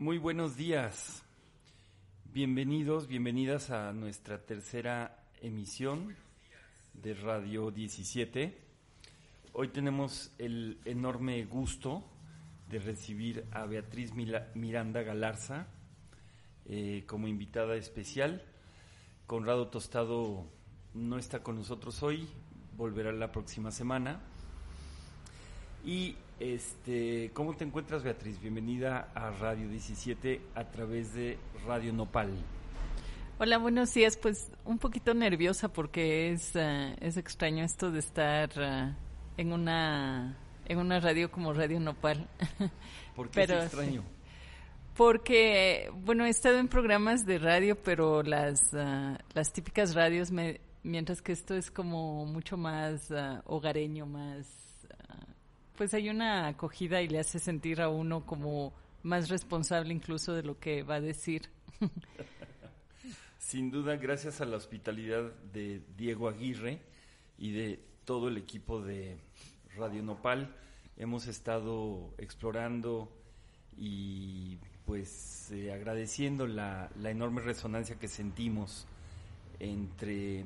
Muy buenos días. Bienvenidos, bienvenidas a nuestra tercera emisión de Radio 17. Hoy tenemos el enorme gusto de recibir a Beatriz Miranda Galarza eh, como invitada especial. Conrado Tostado no está con nosotros hoy, volverá la próxima semana. Y este, ¿cómo te encuentras, Beatriz? Bienvenida a Radio 17 a través de Radio Nopal. Hola, buenos días. Pues un poquito nerviosa porque es, eh, es extraño esto de estar eh, en una en una radio como Radio Nopal. ¿Por qué es extraño? Porque, bueno, he estado en programas de radio, pero las, eh, las típicas radios, me, mientras que esto es como mucho más hogareño, más pues hay una acogida y le hace sentir a uno como más responsable incluso de lo que va a decir. Sin duda, gracias a la hospitalidad de Diego Aguirre y de todo el equipo de Radio Nopal, hemos estado explorando y pues eh, agradeciendo la, enorme resonancia que sentimos entre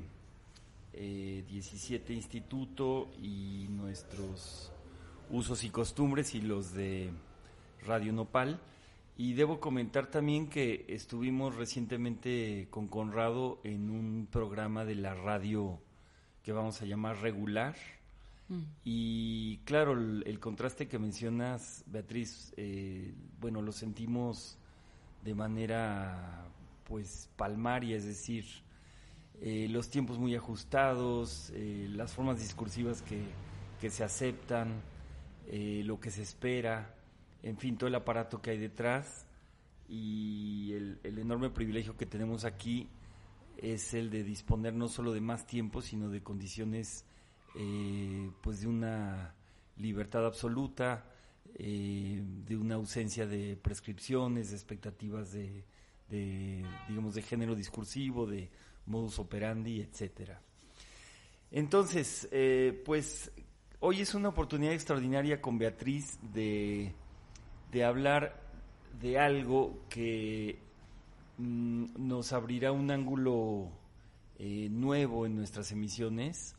17 eh, Instituto y nuestros usos y costumbres y los de Radio Nopal. Y debo comentar también que estuvimos recientemente con Conrado en un programa de la radio que vamos a llamar regular. Mm. Y claro, el, contraste que mencionas, Beatriz, eh, bueno, lo sentimos de manera pues palmaria, es decir, eh, los tiempos muy ajustados, eh, las formas discursivas que, que se aceptan, eh, lo que se espera, en fin, todo el aparato que hay detrás y el, enorme privilegio que tenemos aquí es el de disponer no solo de más tiempo, sino de condiciones eh, pues de una libertad absoluta, eh, de una ausencia de prescripciones, expectativas de, digamos, de género discursivo, de modus operandi, etcétera. Entonces, pues Hoy es una oportunidad extraordinaria con Beatriz de, hablar de algo que mm, nos abrirá un ángulo eh, nuevo en nuestras emisiones,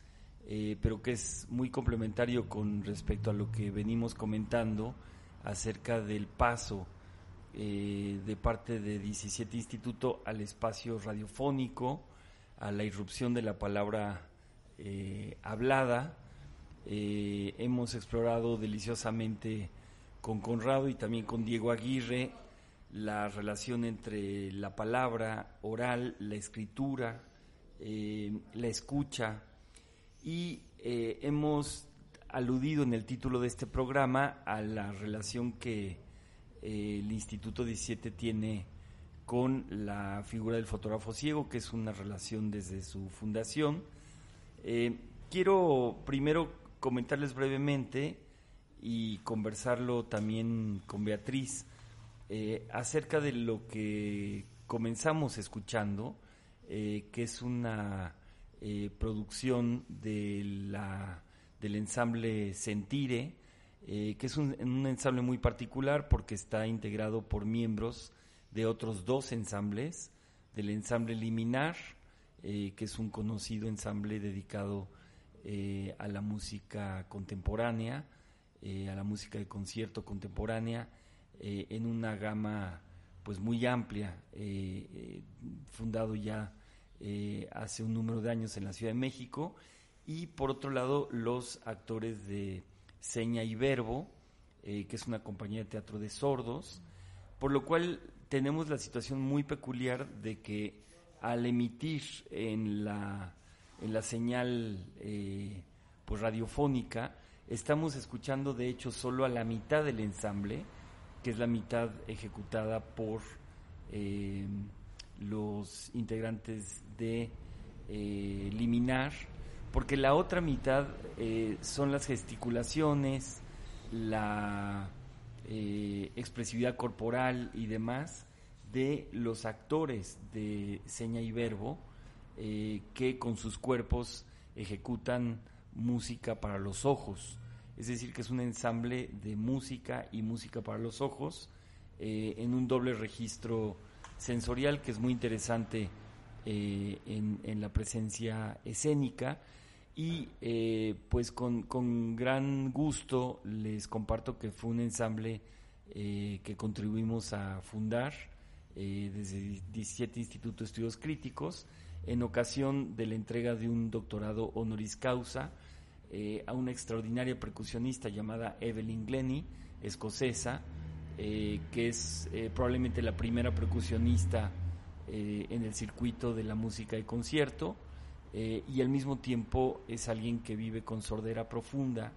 eh, pero que es muy complementario con respecto a lo que venimos comentando acerca del paso eh, de parte de 17 Instituto al espacio radiofónico, a la irrupción de la palabra hablada eh, hemos explorado deliciosamente con Conrado y también con Diego Aguirre la relación entre la palabra oral, la escritura, eh, la escucha y eh, hemos aludido en el título de este programa a la relación que el Instituto 17 tiene con la figura del fotógrafo ciego, que es una relación desde su fundación. quiero primero comentarles brevemente y conversarlo también con Beatriz eh, acerca de lo que comenzamos escuchando, eh, que es una eh, producción de la, del ensamble Sentire, que es un, ensamble muy particular porque está integrado por miembros de otros dos ensambles, del ensamble Liminar, que es un conocido ensamble dedicado eh, a la música contemporánea, eh, a la música de concierto contemporánea eh, en una gama pues muy amplia, fundado ya hace un número de años en la Ciudad de México, y por otro lado los actores de Seña y Verbo, que es una compañía de teatro de sordos, por lo cual tenemos la situación muy peculiar de que al emitir en la, en la señal eh, pues radiofónica, estamos escuchando de hecho solo a la mitad del ensamble, que es la mitad ejecutada por eh, los integrantes de eh, Liminar, porque la otra mitad son las gesticulaciones, la expresividad corporal y demás de los actores de seña y verbo eh, que con sus cuerpos ejecutan música para los ojos. Es decir, que es un ensamble de música y música para los ojos eh, en un doble registro sensorial que es muy interesante eh, en, la presencia escénica. Y pues con, con, gran gusto les comparto que fue un ensamble que contribuimos a fundar desde 17 Institutos de Estudios Críticos, en ocasión de la entrega de un doctorado honoris causa eh, a una extraordinaria percusionista llamada Evelyn Glennie, escocesa, eh, que es probablemente la primera percusionista en el circuito de la música de concierto y al mismo tiempo es alguien que vive con sordera profunda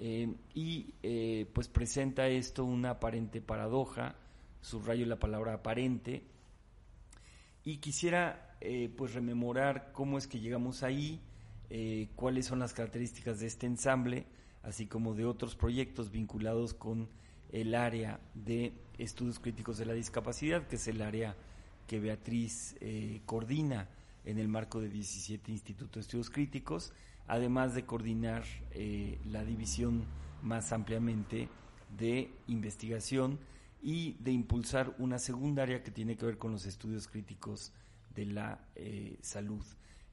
y pues presenta esto una aparente paradoja subrayo la palabra aparente, y quisiera eh, pues rememorar cómo es que llegamos ahí, eh, cuáles son las características de este ensamble, así como de otros proyectos vinculados con el área de estudios críticos de la discapacidad, que es el área que Beatriz eh, coordina en el marco de 17 Institutos de Estudios Críticos, además de coordinar la división más ampliamente de investigación y de impulsar una segunda área que tiene que ver con los estudios críticos de la eh, salud.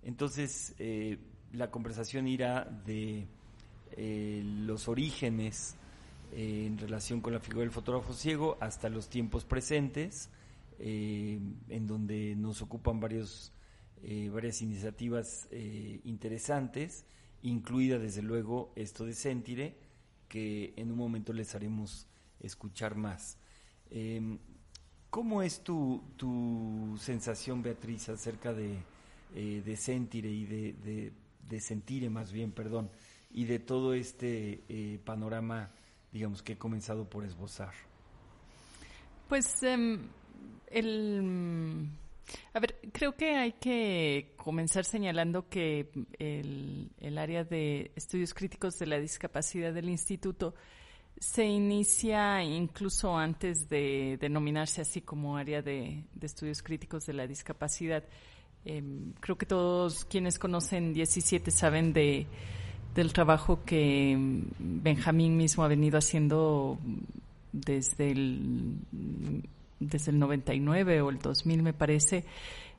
Entonces, eh, la conversación irá de eh, los orígenes en relación con la figura del fotógrafo ciego hasta los tiempos presentes, en donde nos ocupan varios, varias iniciativas interesantes, incluida desde luego esto de Sentire, que en un momento les haremos escuchar más. Eh, ¿Cómo es tu, tu, sensación, Beatriz, acerca de, eh, de Sentire y de, de, Sentire, más bien, perdón, y de todo este eh, panorama, digamos, que he comenzado por esbozar? Pues em, el... A ver, creo que hay que comenzar señalando que el, el área de estudios críticos de la discapacidad del instituto se inicia incluso antes de denominarse así como área de, estudios críticos de la discapacidad. Em, creo que todos quienes conocen 17 saben de, del trabajo que Benjamín mismo ha venido haciendo desde el, desde el 99 o el 2000 me parece,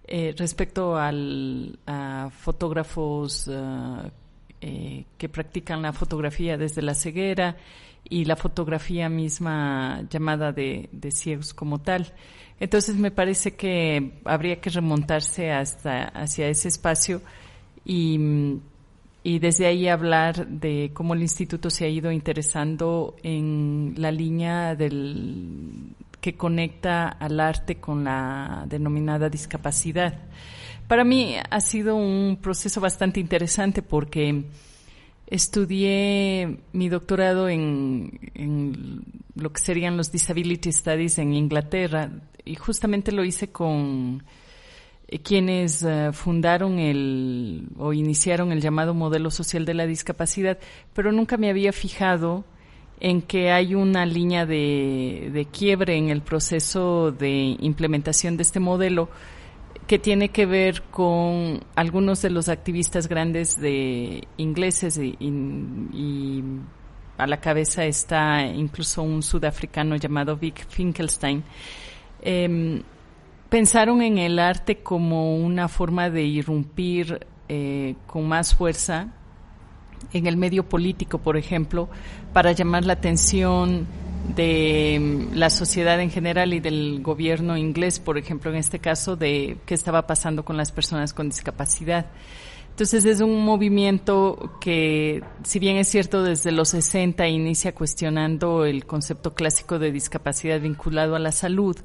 eh, respecto al, a fotógrafos ah, que practican la fotografía desde la ceguera y la fotografía misma llamada de, ciegos como tal. Entonces me parece que habría que remontarse hasta hacia ese espacio y, y desde ahí hablar de cómo el instituto se ha ido interesando en la línea del que conecta al arte con la denominada discapacidad. Para mí ha sido un proceso bastante interesante porque Estudié mi doctorado en, lo que serían los Disability Studies en Inglaterra y justamente lo hice con eh, quienes eh, fundaron el o iniciaron el llamado modelo social de la discapacidad, pero nunca me había fijado en que hay una línea de, de quiebre en el proceso de implementación de este modelo que tiene que ver con algunos de los activistas grandes de ingleses y, a la cabeza está incluso un sudafricano llamado Vic Finkelstein. Em, pensaron en el arte como una forma de irrumpir eh, con más fuerza en el medio político, por ejemplo, para llamar la atención de mm, la sociedad en general y del gobierno inglés, por ejemplo, en este caso, de qué estaba pasando con las personas con discapacidad. Entonces es un movimiento que, si bien es cierto, desde los 60 inicia cuestionando el concepto clásico de discapacidad vinculado a la salud,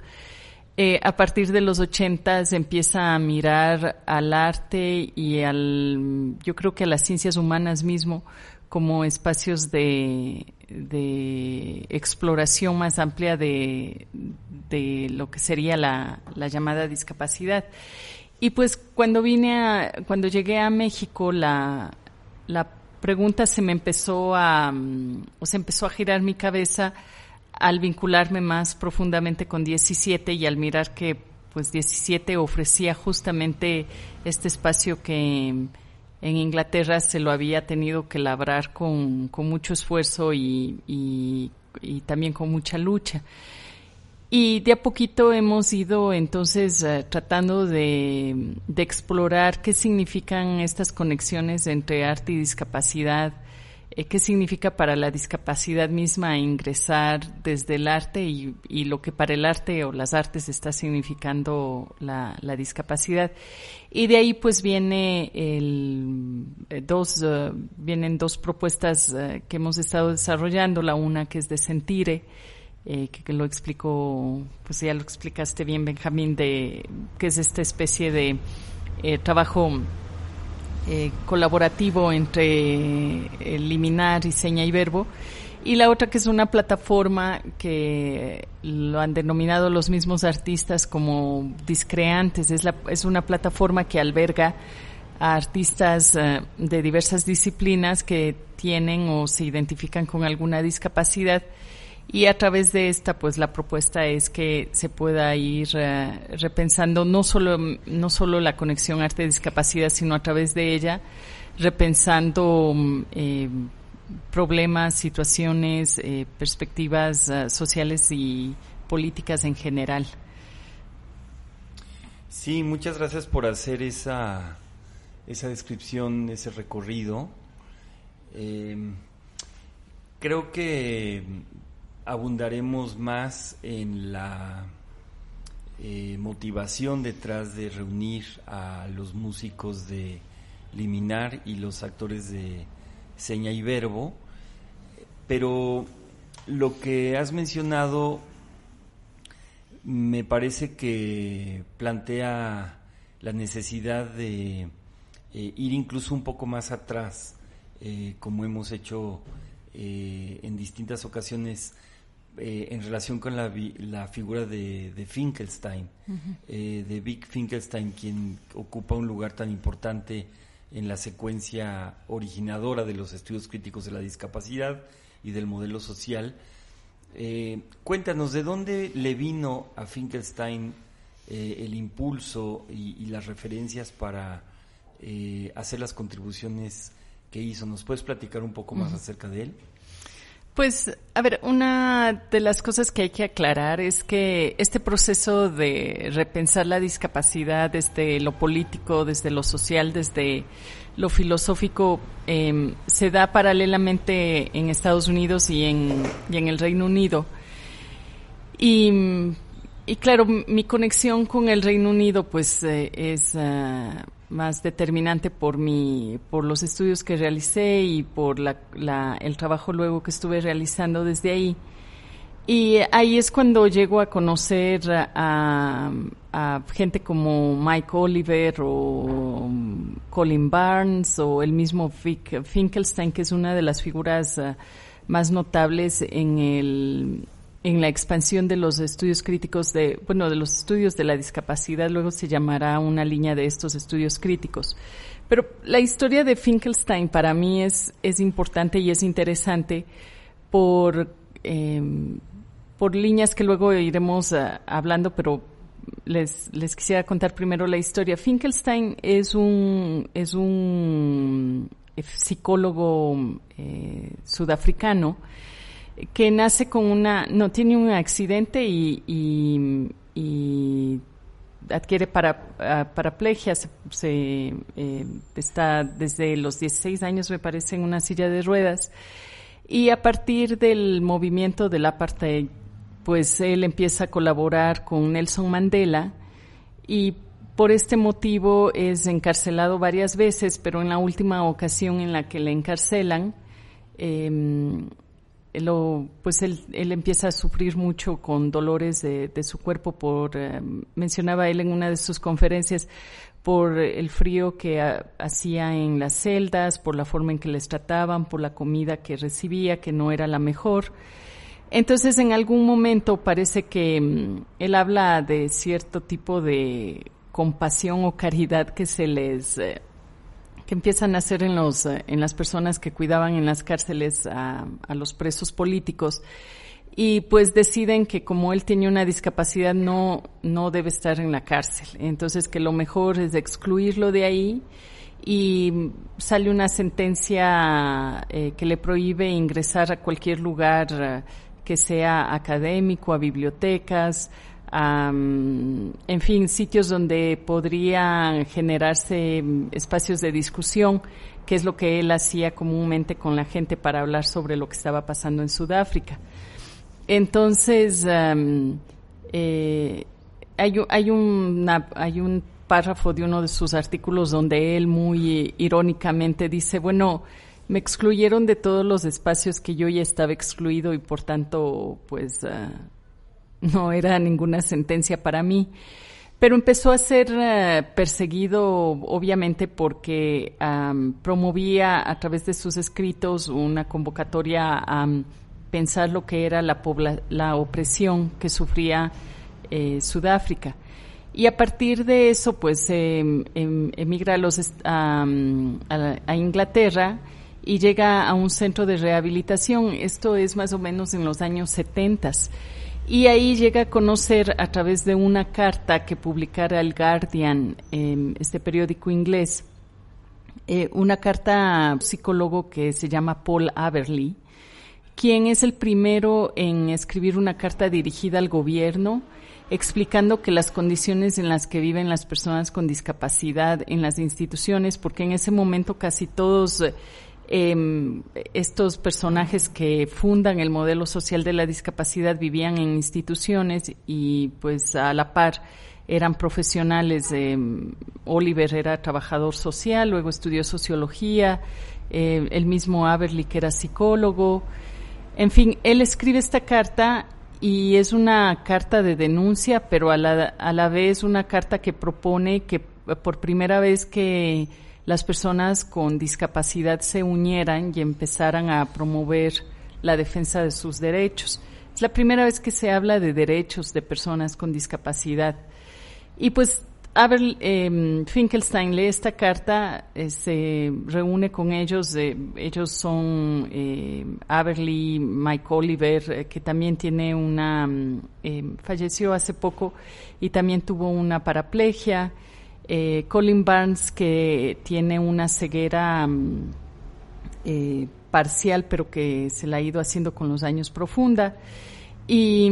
eh, a partir de los 80 se empieza a mirar al arte y al, yo creo que a las ciencias humanas mismo como espacios de, de exploración más amplia de, de lo que sería la, la llamada discapacidad. Y pues cuando vine a, cuando llegué a México, la, la pregunta se me empezó a, mm, o se empezó a girar mi cabeza al vincularme más profundamente con 17 y al mirar que pues 17 ofrecía justamente este espacio que en Inglaterra se lo había tenido que labrar con, con mucho esfuerzo y, y, también con mucha lucha. Y de a poquito hemos ido entonces eh, tratando de, de, explorar qué significan estas conexiones entre arte y discapacidad, qué significa para la discapacidad misma ingresar desde el arte y, lo que para el arte o las artes está significando la, discapacidad. Y de ahí pues viene el, eh, dos, uh, vienen dos propuestas que hemos estado desarrollando, la una que es de Sentire, eh, que, lo explicó, pues ya lo explicaste bien, Benjamín, de que es esta especie de eh, trabajo eh, colaborativo entre Liminar y Seña y Verbo. Y la otra que es una plataforma que lo han denominado los mismos artistas como discreantes. Es, la, es una plataforma que alberga a artistas uh, de diversas disciplinas que tienen o se identifican con alguna discapacidad y a través de esta pues la propuesta es que se pueda ir uh, repensando no solo no solo la conexión arte discapacidad sino a través de ella repensando eh, problemas situaciones eh, perspectivas sociales y políticas en general. Sí muchas gracias por hacer esa esa descripción ese recorrido. Eh, creo que abundaremos más en la eh, motivación detrás de reunir a los músicos de Liminar y los actores de Seña y Verbo, pero lo que has mencionado me parece que plantea la necesidad de eh, ir incluso un poco más atrás, eh, como hemos hecho en distintas ocasiones eh, en relación con la, la figura de, de Finkelstein, uh -huh. eh, de Vic Finkelstein, quien ocupa un lugar tan importante en la secuencia originadora de los estudios críticos de la discapacidad y del modelo social. Eh, cuéntanos, ¿de dónde le vino a Finkelstein eh, el impulso y, y, las referencias para eh, hacer las contribuciones que hizo? ¿Nos puedes platicar un poco más uh -huh. acerca de él? Pues, a ver, una de las cosas que hay que aclarar es que este proceso de repensar la discapacidad desde lo político, desde lo social, desde lo filosófico, eh, se da paralelamente en Estados Unidos y en, y en el Reino Unido. Y, y, claro, mi conexión con el Reino Unido, pues, eh, es... Uh, más determinante por mi, por los estudios que realicé y por la, la, el trabajo luego que estuve realizando desde ahí. Y ahí es cuando llego a conocer a, a gente como Mike Oliver o Colin Barnes o el mismo Vic Finkelstein, que es una de las figuras uh, más notables en el, en la expansión de los estudios críticos de, bueno, de los estudios de la discapacidad, luego se llamará una línea de estos estudios críticos. Pero la historia de Finkelstein para mí es, es importante y es interesante por, eh, por líneas que luego iremos uh, hablando, pero les, les quisiera contar primero la historia. Finkelstein es un, es un psicólogo eh, sudafricano que nace con una, no, tiene un accidente y, y, y adquiere para, ah, paraplegia, se, eh, está desde los 16 años, me parece, en una silla de ruedas. Y a partir del movimiento del apartheid, pues él empieza a colaborar con Nelson Mandela y por este motivo es encarcelado varias veces, pero en la última ocasión en la que le encarcelan, eh, lo, pues él, él, empieza a sufrir mucho con dolores de, de su cuerpo por, eh, mencionaba él en una de sus conferencias, por el frío que hacía en las celdas, por la forma en que les trataban, por la comida que recibía, que no era la mejor. Entonces, en algún momento parece que mm, él habla de cierto tipo de compasión o caridad que se les eh, que empiezan a hacer en, los, eh, en las personas que cuidaban en las cárceles a, a los presos políticos y pues deciden que como él tenía una discapacidad no, no debe estar en la cárcel. Entonces que lo mejor es excluirlo de ahí y sale una sentencia eh, que le prohíbe ingresar a cualquier lugar eh, que sea académico, a bibliotecas, en fin, sitios donde podrían generarse mm, espacios de discusión, que es lo que él hacía comúnmente con la gente para hablar sobre lo que estaba pasando en Sudáfrica. Entonces, eh, hay, hay, hay un párrafo de uno de sus artículos donde él muy irónicamente dice, bueno, me excluyeron de todos los espacios que yo ya estaba excluido y por tanto, pues, ah, no era ninguna sentencia para mí. Pero empezó a ser eh, perseguido, obviamente, porque promovía a través de sus escritos una convocatoria a pensar lo que era la, la opresión que sufría eh, Sudáfrica. Y a partir de eso, pues em, em, emigra a, los, a, Inglaterra y llega a un centro de rehabilitación. Esto es más o menos en los años 70. Y ahí llega a conocer a través de una carta que publicara el Guardian, eh, este periódico inglés, eh, una carta psicólogo que se llama Paul Aberley, quien es el primero en escribir una carta dirigida al gobierno explicando que las condiciones en las que viven las personas con discapacidad en las instituciones, porque en ese momento casi todos eh, estos personajes que fundan el modelo social de la discapacidad vivían en instituciones y pues a la par eran profesionales. Eh, Oliver era trabajador social, luego estudió sociología, eh, el mismo Aberly que era psicólogo. En fin, él escribe esta carta y es una carta de denuncia, pero a la, a la vez una carta que propone que por primera vez que las personas con discapacidad se unieran y empezaran a promover la defensa de sus derechos. Es la primera vez que se habla de derechos de personas con discapacidad. Y pues Abel eh, Finkelstein lee esta carta, eh, se reúne con ellos, eh, ellos son eh, Aberly, Mike Oliver, que también tiene una, mm, falleció hace poco y también tuvo una paraplegia, eh, Colin Barnes, que tiene una ceguera mm, eh, parcial, pero que se la ha ido haciendo con los años profunda. Y,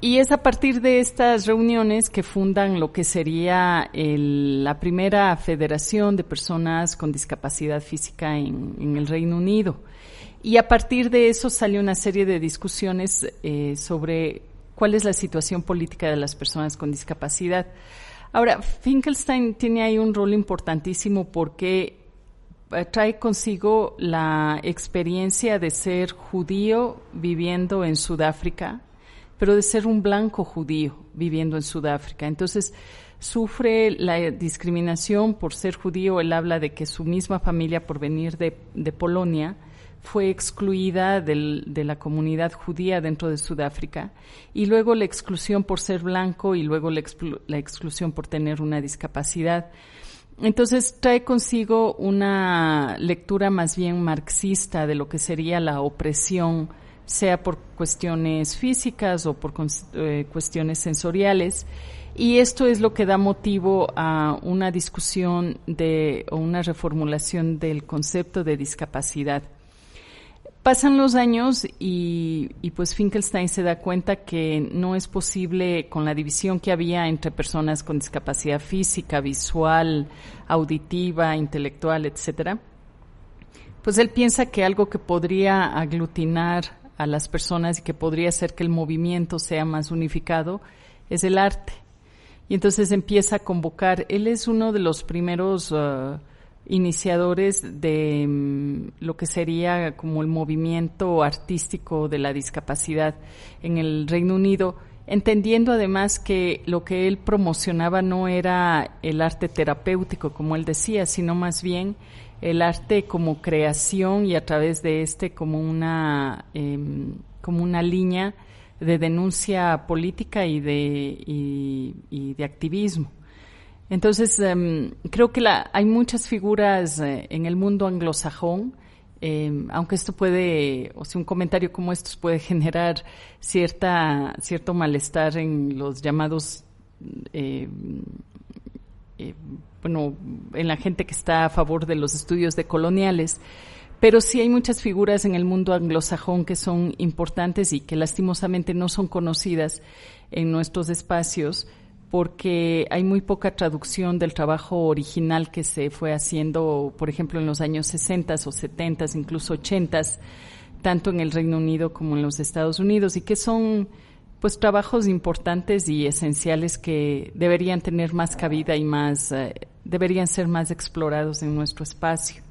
es a partir de estas reuniones que fundan lo que sería la primera federación de personas con discapacidad física en, el Reino Unido. Y a partir de eso sale una serie de discusiones eh, sobre cuál es la situación política de las personas con discapacidad. Ahora, Finkelstein tiene ahí un rol importantísimo porque eh, trae consigo la experiencia de ser judío viviendo en Sudáfrica, pero de ser un blanco judío viviendo en Sudáfrica. Entonces, sufre la discriminación por ser judío. Él habla de que su misma familia, por venir de, de Polonia, fue excluida del, de la comunidad judía dentro de Sudáfrica y luego la exclusión por ser blanco y luego la, la exclusión por tener una discapacidad. Entonces trae consigo una lectura más bien marxista de lo que sería la opresión, sea por cuestiones físicas o por eh, cuestiones sensoriales. Y esto es lo que da motivo a una discusión de, o una reformulación del concepto de discapacidad. Pasan los años y, pues Finkelstein se da cuenta que no es posible con la división que había entre personas con discapacidad física, visual, auditiva, intelectual, etcétera. Pues él piensa que algo que podría aglutinar a las personas y que podría hacer que el movimiento sea más unificado es el arte. Y entonces empieza a convocar. Él es uno de los primeros uh, iniciadores de mm, lo que sería como el movimiento artístico de la discapacidad en el Reino Unido, entendiendo además que lo que él promocionaba no era el arte terapéutico, como él decía, sino más bien el arte como creación y a través de este como una, em, como una línea de denuncia política y de, y de activismo. Entonces, em, creo que la, hay muchas figuras eh, en el mundo anglosajón, em, aunque esto puede, o sea, un comentario como estos puede generar cierta, cierto malestar en los llamados, em, bueno, en la gente que está a favor de los estudios decoloniales, pero sí hay muchas figuras en el mundo anglosajón que son importantes y que lastimosamente no son conocidas en nuestros espacios porque hay muy poca traducción del trabajo original que se fue haciendo, por ejemplo, en los años 60 o 70, incluso 80, tanto en el Reino Unido como en los Estados Unidos, y que son pues trabajos importantes y esenciales que deberían tener más cabida y más eh, deberían ser más explorados en nuestro espacio.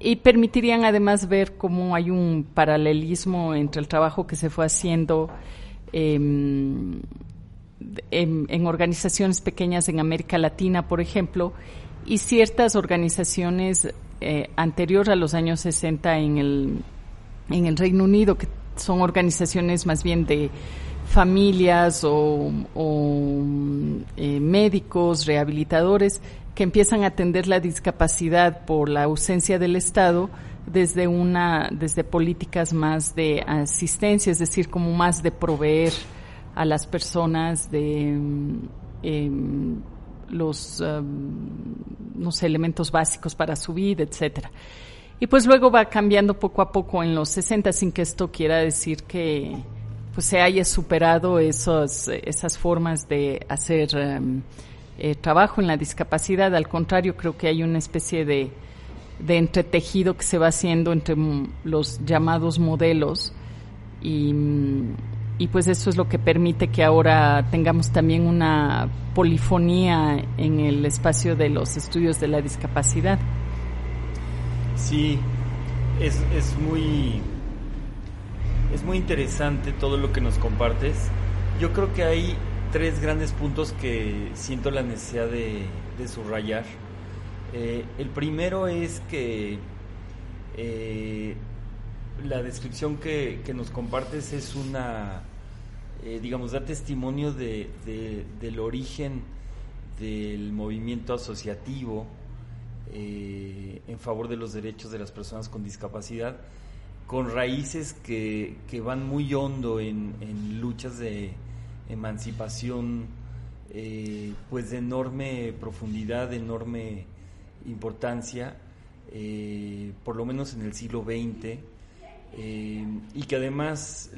Y permitirían además ver cómo hay un paralelismo entre el trabajo que se fue haciendo eh, en, organizaciones pequeñas en América Latina, por ejemplo, y ciertas organizaciones eh, anteriores a los años 60 en el, en el Reino Unido, que son organizaciones más bien de familias o, eh, médicos, rehabilitadores, que empiezan a atender la discapacidad por la ausencia del Estado desde una desde políticas más de asistencia, es decir, como más de proveer a las personas de em, los em, elementos básicos para su vida, etcétera. Y pues luego va cambiando poco a poco en los 60 sin que esto quiera decir que pues se haya superado esos, esas formas de hacer em, eh, trabajo en la discapacidad. Al contrario, creo que hay una especie de, de entretejido que se va haciendo entre los llamados modelos y, y pues eso es lo que permite que ahora tengamos también una polifonía en el espacio de los estudios de la discapacidad. Sí, es, es muy es muy interesante todo lo que nos compartes. Yo creo que hay tres grandes puntos que siento la necesidad de, subrayar. Eh, el primero es que eh, la descripción que, nos compartes es una, eh, digamos, da testimonio de, del origen del movimiento asociativo eh, en favor de los derechos de las personas con discapacidad, con raíces que, van muy hondo en, luchas de emancipación, eh, pues de enorme profundidad, de enorme importancia, por lo menos en el siglo XX eh, y que además,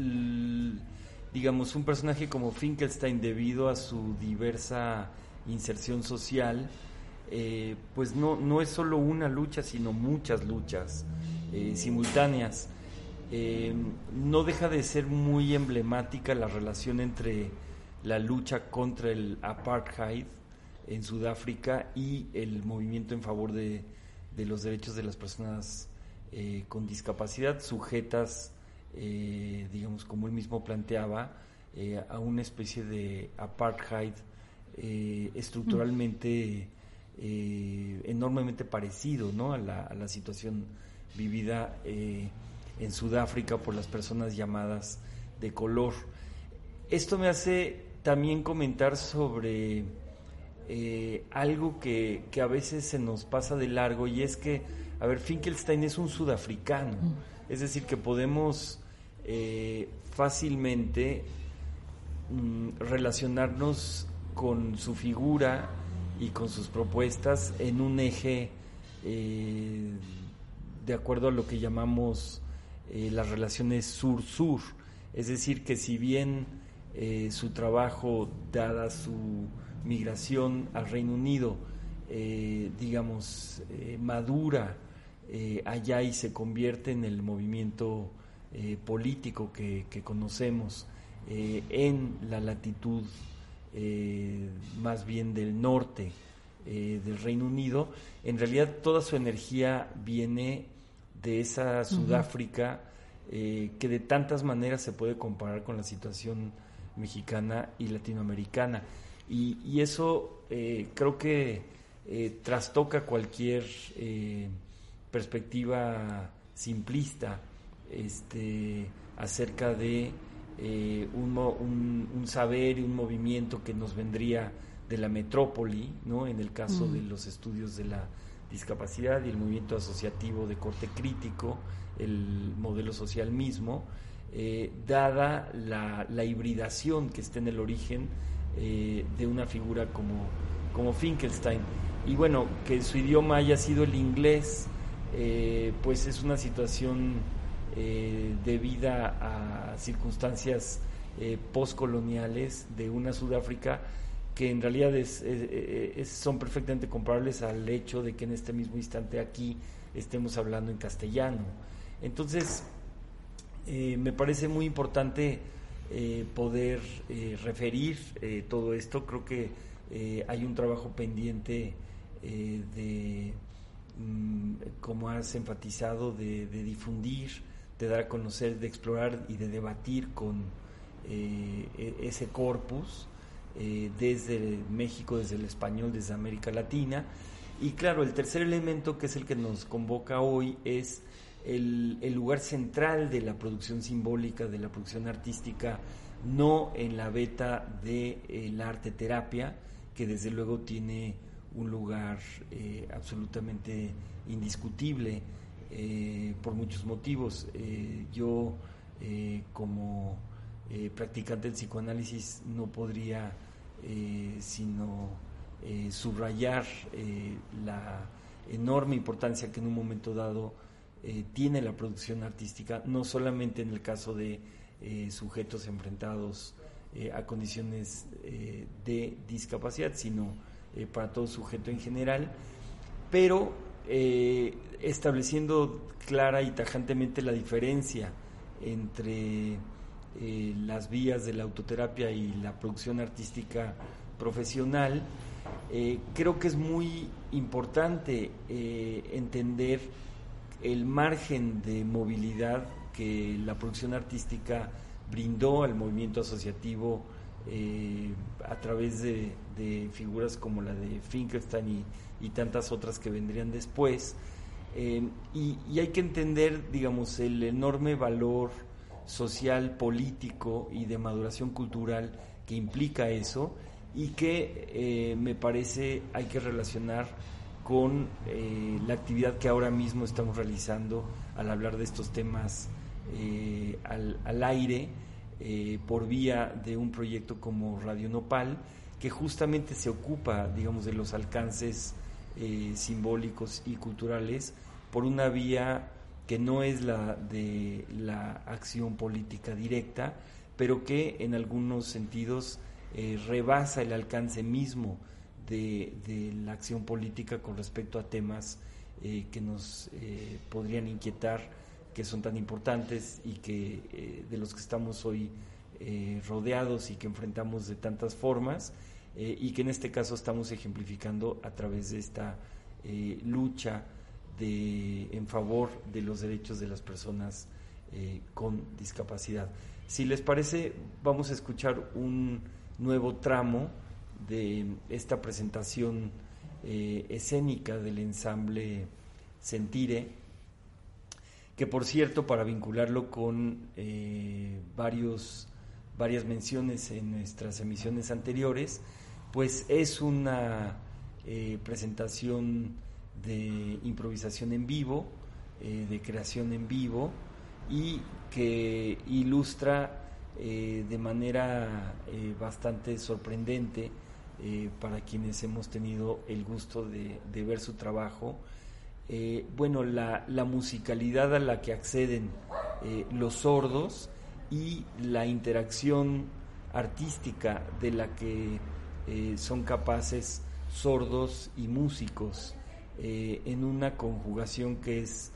digamos, un personaje como Finkelstein, debido a su diversa inserción social, eh, pues no, no es solo una lucha, sino muchas luchas eh, simultáneas. no deja de ser muy emblemática la relación entre la lucha contra el apartheid en Sudáfrica y el movimiento en favor de, de los derechos de las personas eh, con discapacidad sujetas, eh, digamos, como él mismo planteaba, eh, a una especie de apartheid estructuralmente enormemente parecido ¿no? a, la, a la situación vivida en Sudáfrica por las personas llamadas de color. Esto me hace también comentar sobre algo que, que, a veces se nos pasa de largo y es que a ver, Finkelstein es un sudafricano, mm. es decir, que podemos eh, fácilmente mm, relacionarnos con su figura y con sus propuestas en un eje eh, de acuerdo a lo que llamamos las relaciones sur-sur. Es decir, que si bien su trabajo, dada su migración al Reino Unido, digamos, madura allá y se convierte en el movimiento político que, que conocemos en la latitud eh, más bien del norte eh, del Reino Unido, en realidad toda su energía viene de esa Sudáfrica eh, que de tantas maneras se puede comparar con la situación mexicana y latinoamericana. Y, eso creo que trastoca cualquier perspectiva simplista este, acerca de eh, un, un, saber y un movimiento que nos vendría de la metrópoli, ¿no? en el caso de los estudios de la discapacidad y el movimiento asociativo de corte crítico, el modelo social mismo, eh, dada la, hibridación que está en el origen eh, de una figura como, como Finkelstein. Y bueno, que su idioma haya sido el inglés, pues es una situación eh, debida a circunstancias eh, postcoloniales de una Sudáfrica que en realidad son perfectamente comparables al hecho de que en este mismo instante aquí estemos hablando en castellano. Entonces, eh, me parece muy importante poder referir todo esto. Creo que hay un trabajo pendiente de, como has enfatizado, de difundir de dar a conocer, de explorar y de debatir con eh, e-, ese corpus eh, desde México, desde el español, desde América Latina. Y claro, el tercer elemento que es el que nos convoca hoy es el, lugar central de la producción simbólica, de la producción artística, no en la beta de eh, arte terapia, que desde luego tiene un lugar absolutamente indiscutible eh, por muchos motivos. Eh, yo, eh, como practicante del psicoanálisis, no podría sino subrayar la enorme importancia que en un momento dado tiene la producción artística, no solamente en el caso de sujetos enfrentados a condiciones de discapacidad, sino para todo sujeto en general, pero eh, estableciendo clara y tajantemente la diferencia entre eh, las vías de la autoterapia y la producción artística profesional, eh, creo que es muy importante entender el margen de movilidad que la producción artística brindó al movimiento asociativo a través de, figuras como la de Finkelstein y y tantas otras que vendrían después. Eh, y, hay que entender, digamos, el enorme valor social, político y de maduración cultural que implica eso y que eh, me parece hay que relacionar con eh, la actividad que ahora mismo estamos realizando al hablar de estos temas al, al, aire por vía de un proyecto como Radio Nopal que justamente se ocupa, digamos, de los alcances eh, simbólicos y culturales por una vía que no es la de la acción política directa, pero que en algunos sentidos eh, rebasa el alcance mismo de, la acción política con respecto a temas eh, que nos podrían inquietar, que son tan importantes y que de los que estamos hoy rodeados y que enfrentamos de tantas formas eh, y que en este caso estamos ejemplificando a través de esta eh, lucha de, en favor de los derechos de las personas eh, con discapacidad. Si les parece, vamos a escuchar un nuevo tramo de esta presentación escénica del ensamble Sentire, que por cierto, para vincularlo con varios, varias menciones en nuestras emisiones anteriores, pues es una eh, presentación de improvisación en vivo, eh, de creación en vivo y que ilustra eh, de manera bastante sorprendente para quienes hemos tenido el gusto de, ver su trabajo. Bueno, la, musicalidad a la que acceden eh, los sordos y la interacción artística de la que eh, son capaces sordos y músicos eh, en una conjugación que es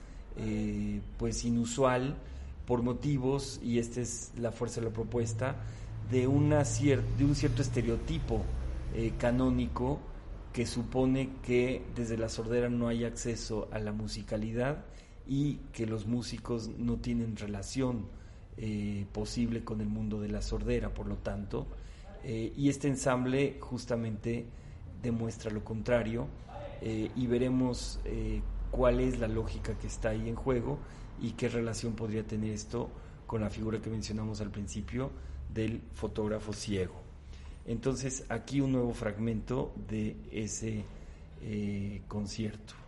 pues inusual por motivos, y esta es la fuerza de la propuesta, de, de un cierto estereotipo canónico que supone que desde la sordera no hay acceso a la musicalidad y que los músicos no tienen relación eh, posible con el mundo de la sordera, por lo tanto, eh, y este ensamble justamente demuestra lo contrario eh, y veremos cuál es la lógica que está ahí en juego y qué relación podría tener esto con la figura que mencionamos al principio del fotógrafo ciego. Entonces, aquí un nuevo fragmento de ese concierto.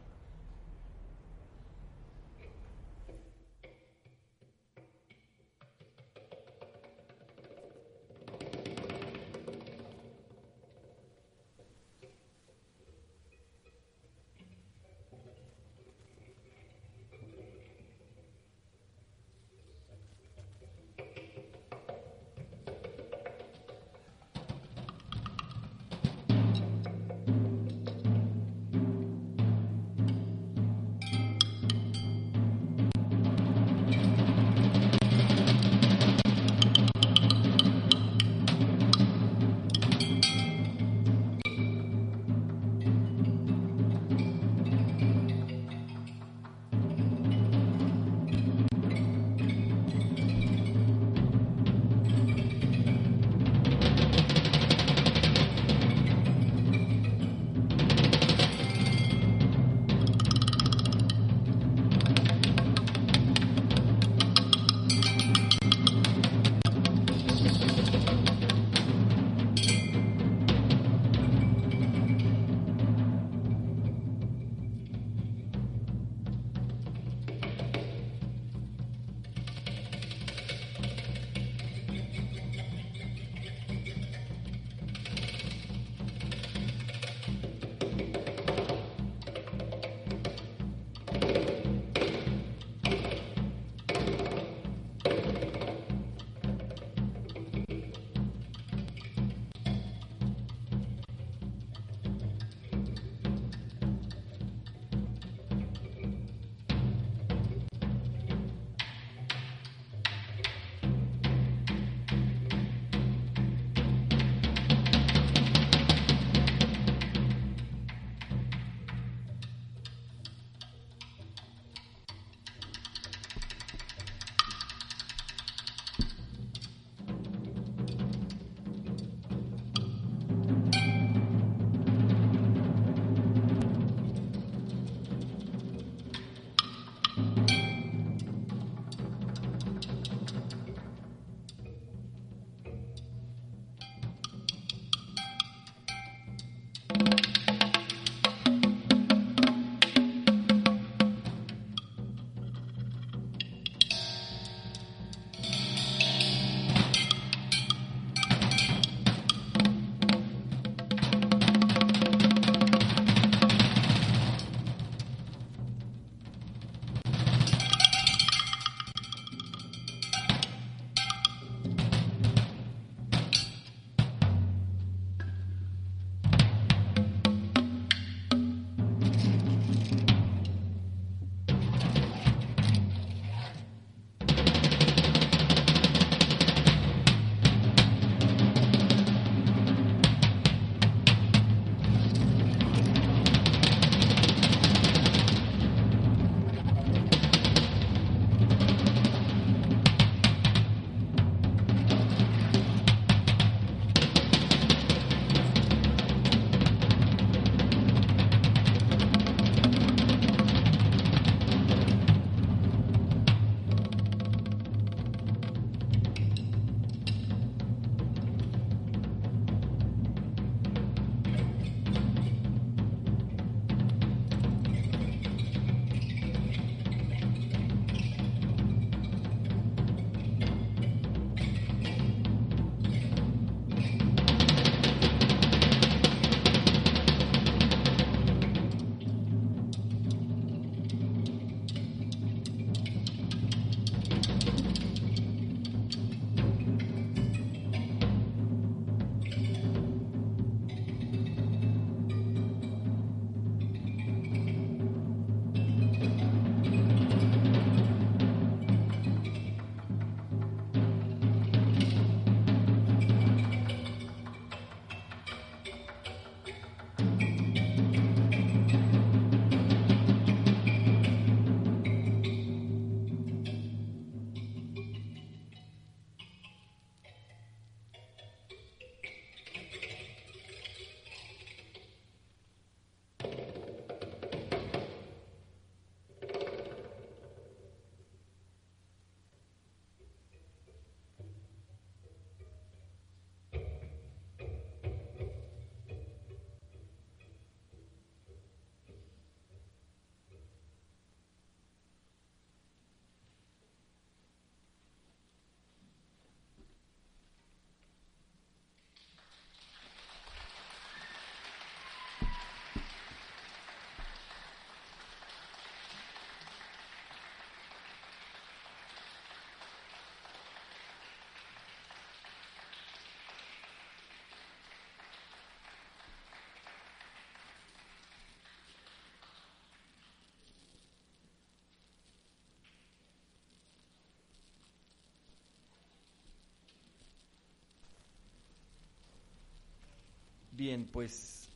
Bien, pues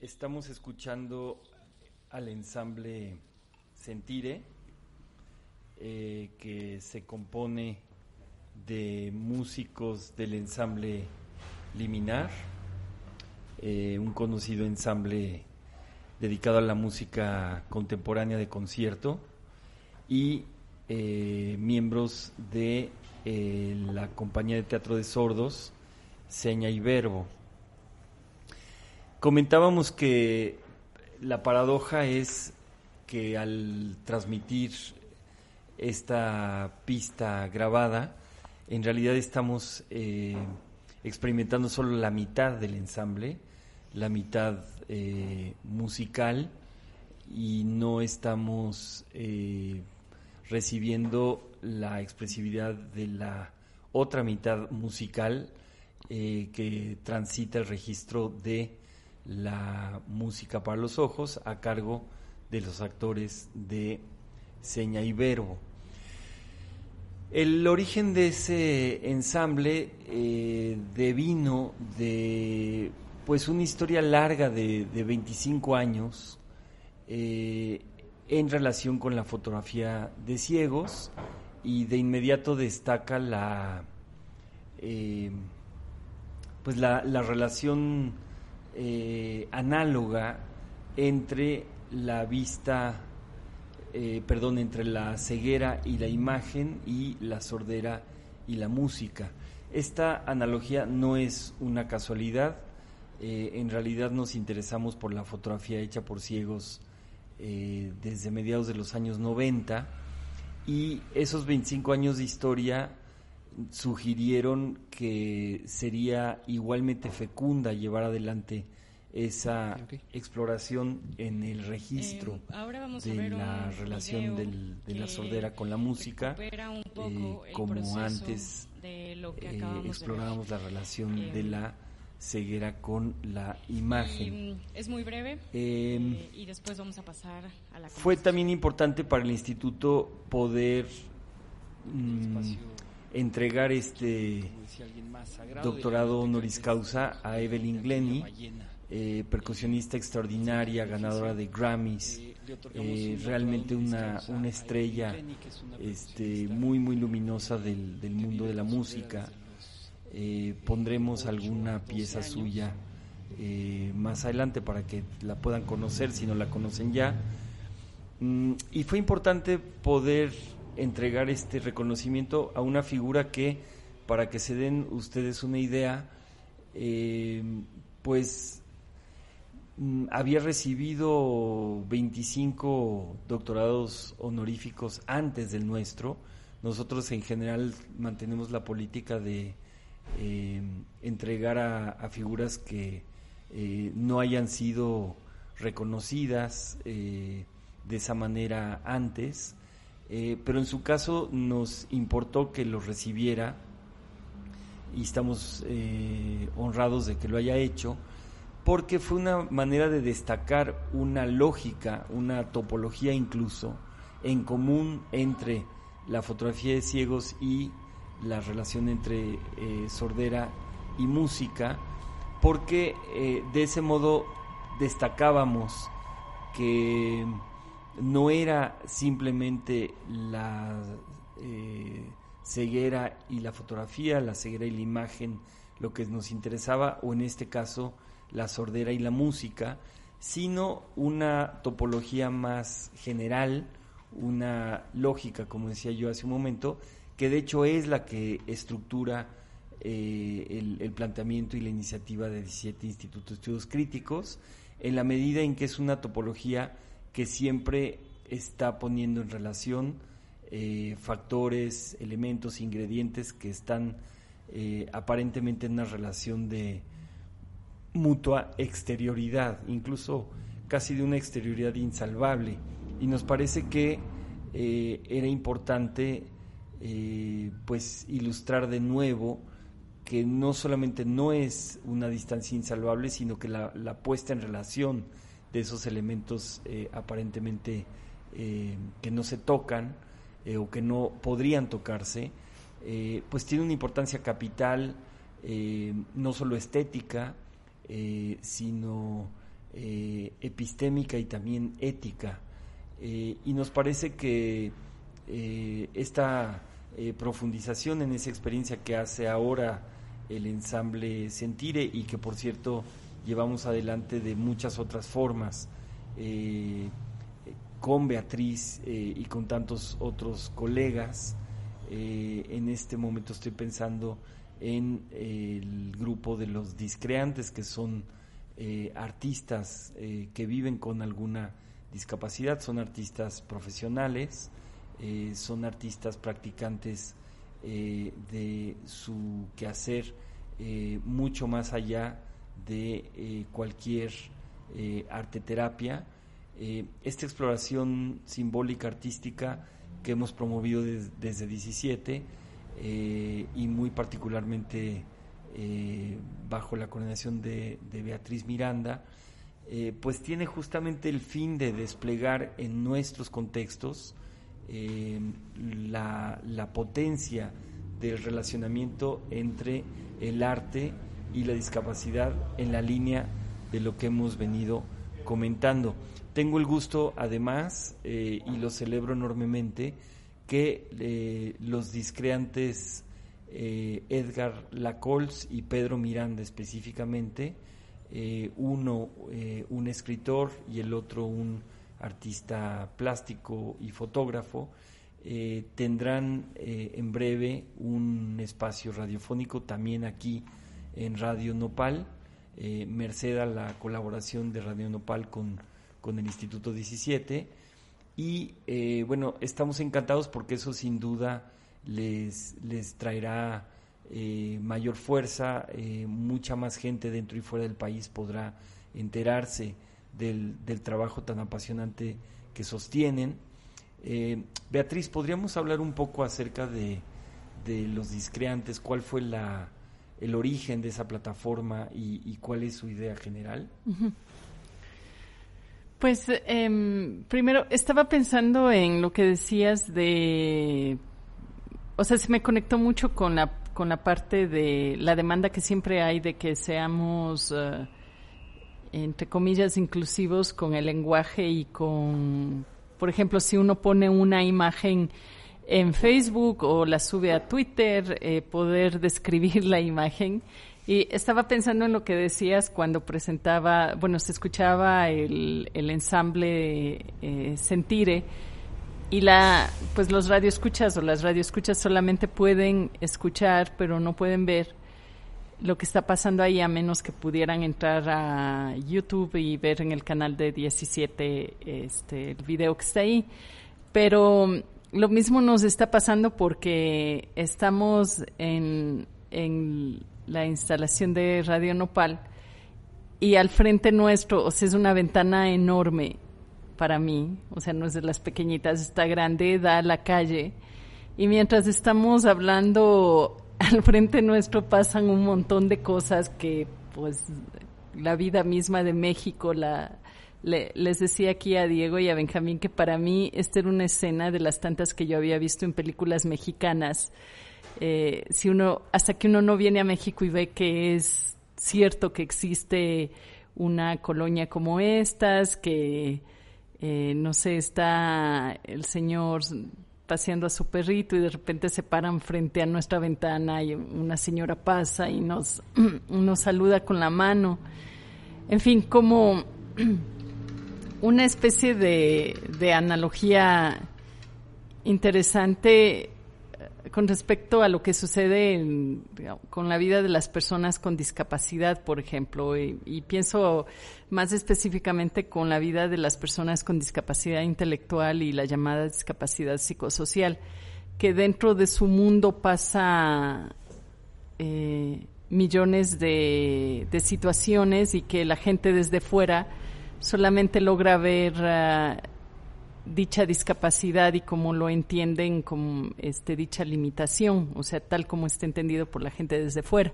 estamos escuchando al ensamble Sentire, eh, que se compone de músicos del ensamble Liminar, eh, un conocido ensamble dedicado a la música contemporánea de concierto, y eh, miembros de la compañía de teatro de sordos, Seña y Verbo. Comentábamos que la paradoja es que al transmitir esta pista grabada, en realidad estamos eh, experimentando solo la mitad del ensamble, la mitad eh, musical, y no estamos eh, recibiendo la expresividad de la otra mitad musical que transita el registro de la música para los ojos a cargo de los actores de seña y verbo. El origen de ese ensamble eh, devino de pues una historia larga de, 25 años eh, en relación con la fotografía de ciegos y de inmediato destaca la eh, pues la, la relación eh, análoga entre la vista, eh, perdón, entre la ceguera y la imagen y la sordera y la música. Esta analogía no es una casualidad, eh, en realidad nos interesamos por la fotografía hecha por ciegos desde mediados de los años 90 y esos 25 años de historia sugirieron que sería igualmente fecunda llevar adelante esa exploración en el registro eh, de la relación de la sordera con la música, eh, como antes eh, explorábamos la relación de la ceguera con la imagen. es muy breve em, y después vamos a pasar a la... Fue también importante para el instituto poder entregar este doctorado honoris causa a Evelyn Glenny, eh, percusionista extraordinaria, ganadora de Grammys, eh, realmente una, una estrella este, muy, muy luminosa del, del mundo de la música. Eh, pondremos alguna pieza suya más adelante para que la puedan conocer si no la conocen ya. Mm, y fue importante poder entregar este reconocimiento a una figura que, para que se den ustedes una idea, eh, pues mm, había recibido 25 doctorados honoríficos antes del nuestro. Nosotros en general mantenemos la política de eh, entregar a, figuras que eh, no hayan sido reconocidas de esa manera antes eh, pero en su caso nos importó que lo recibiera y estamos eh, honrados de que lo haya hecho, porque fue una manera de destacar una lógica, una topología incluso, en común entre la fotografía de ciegos y la relación entre eh, sordera y música, porque de ese modo destacábamos que no era simplemente la eh, ceguera y la fotografía, la ceguera y la imagen lo que nos interesaba, o en este caso la sordera y la música, sino una topología más general, una lógica, como decía yo hace un momento, que de hecho es la que estructura eh, el, planteamiento y la iniciativa de 17 institutos de estudios críticos, en la medida en que es una topología que siempre está poniendo en relación eh, factores, elementos, ingredientes que están eh, aparentemente en una relación de mutua exterioridad, incluso casi de una exterioridad insalvable. Y nos parece que eh, era importante pues ilustrar de nuevo que no solamente no es una distancia insalvable, sino que la, la puesta en relación de esos elementos eh, aparentemente eh, que no se tocan eh, o que no podrían tocarse, pues tiene una importancia capital no solo estética, sino epistémica y también ética. y nos parece que esta profundización en esa experiencia que hace ahora el ensamble Sentire y que por cierto llevamos adelante de muchas otras formas eh, con Beatriz eh, y con tantos otros colegas. Eh, en este momento estoy pensando en el grupo de los discreantes, que son artistas que viven con alguna discapacidad, son artistas profesionales, son artistas practicantes de su quehacer mucho más allá de eh, cualquier eh, arte terapia. Eh, esta exploración simbólica artística que hemos promovido desde 17 y muy particularmente bajo la coordinación de, Beatriz Miranda, pues tiene justamente el fin de desplegar en nuestros contextos la, la potencia del relacionamiento entre el arte y la discapacidad en la línea de lo que hemos venido comentando. Tengo el gusto, además, eh, y lo celebro enormemente, que eh, los discreantes eh, Edgar Lacols y Pedro Miranda específicamente, uno un escritor y el otro un artista plástico y fotógrafo, tendrán en breve un espacio radiofónico también aquí en Radio Nopal, eh, merced a la colaboración de Radio Nopal con, con el Instituto 17. Y eh, bueno, estamos encantados porque eso sin duda les, les traerá eh, mayor fuerza, mucha más gente dentro y fuera del país podrá enterarse del, del trabajo tan apasionante que sostienen. Beatriz, ¿podríamos hablar un poco acerca de, de los discreantes? ¿Cuál fue la, el origen de esa plataforma y, cuál es su idea general? Pues em, primero estaba pensando en lo que decías de, o sea, se me conectó mucho con la con la parte de la demanda que siempre hay de que seamos eh, entre comillas inclusivos con el lenguaje y con, por ejemplo, si uno pone una imagen en Facebook o la sube a Twitter, eh, poder describir la imagen. Y estaba pensando en lo que decías cuando presentaba, bueno, se escuchaba el, el ensamble eh, Sentire y la, pues los radioescuchas o las radioescuchas solamente pueden escuchar, pero no pueden ver lo que está pasando ahí a menos que pudieran entrar a YouTube y ver en el canal de 17 este, el video que está ahí. Pero lo mismo nos está pasando porque estamos en, la instalación de Radio Nopal y al frente nuestro, o sea, es una ventana enorme para mí, o sea, no es de las pequeñitas, está grande, da a la calle. Y mientras estamos hablando, al frente nuestro pasan un montón de cosas que, pues, la vida misma de México, la, les decía aquí a Diego y a Benjamín que para mí esta era una escena de las tantas que yo había visto en películas mexicanas. Eh, si uno, hasta que uno no viene a México y ve que es cierto que existe una colonia como estas, que eh, no sé, está el señor paseando a su perrito y de repente se paran frente a nuestra ventana y una señora pasa y nos, nos saluda con la mano. En fin, como una especie de, analogía interesante eh, con respecto a lo que sucede con la vida de las personas con discapacidad, por ejemplo, y, pienso más específicamente con la vida de las personas con discapacidad intelectual y la llamada discapacidad psicosocial, que dentro de su mundo pasa eh, millones de situaciones y que la gente desde fuera solamente logra ver ah, dicha discapacidad y cómo lo entienden como este, dicha limitación, o sea, tal como está entendido por la gente desde fuera.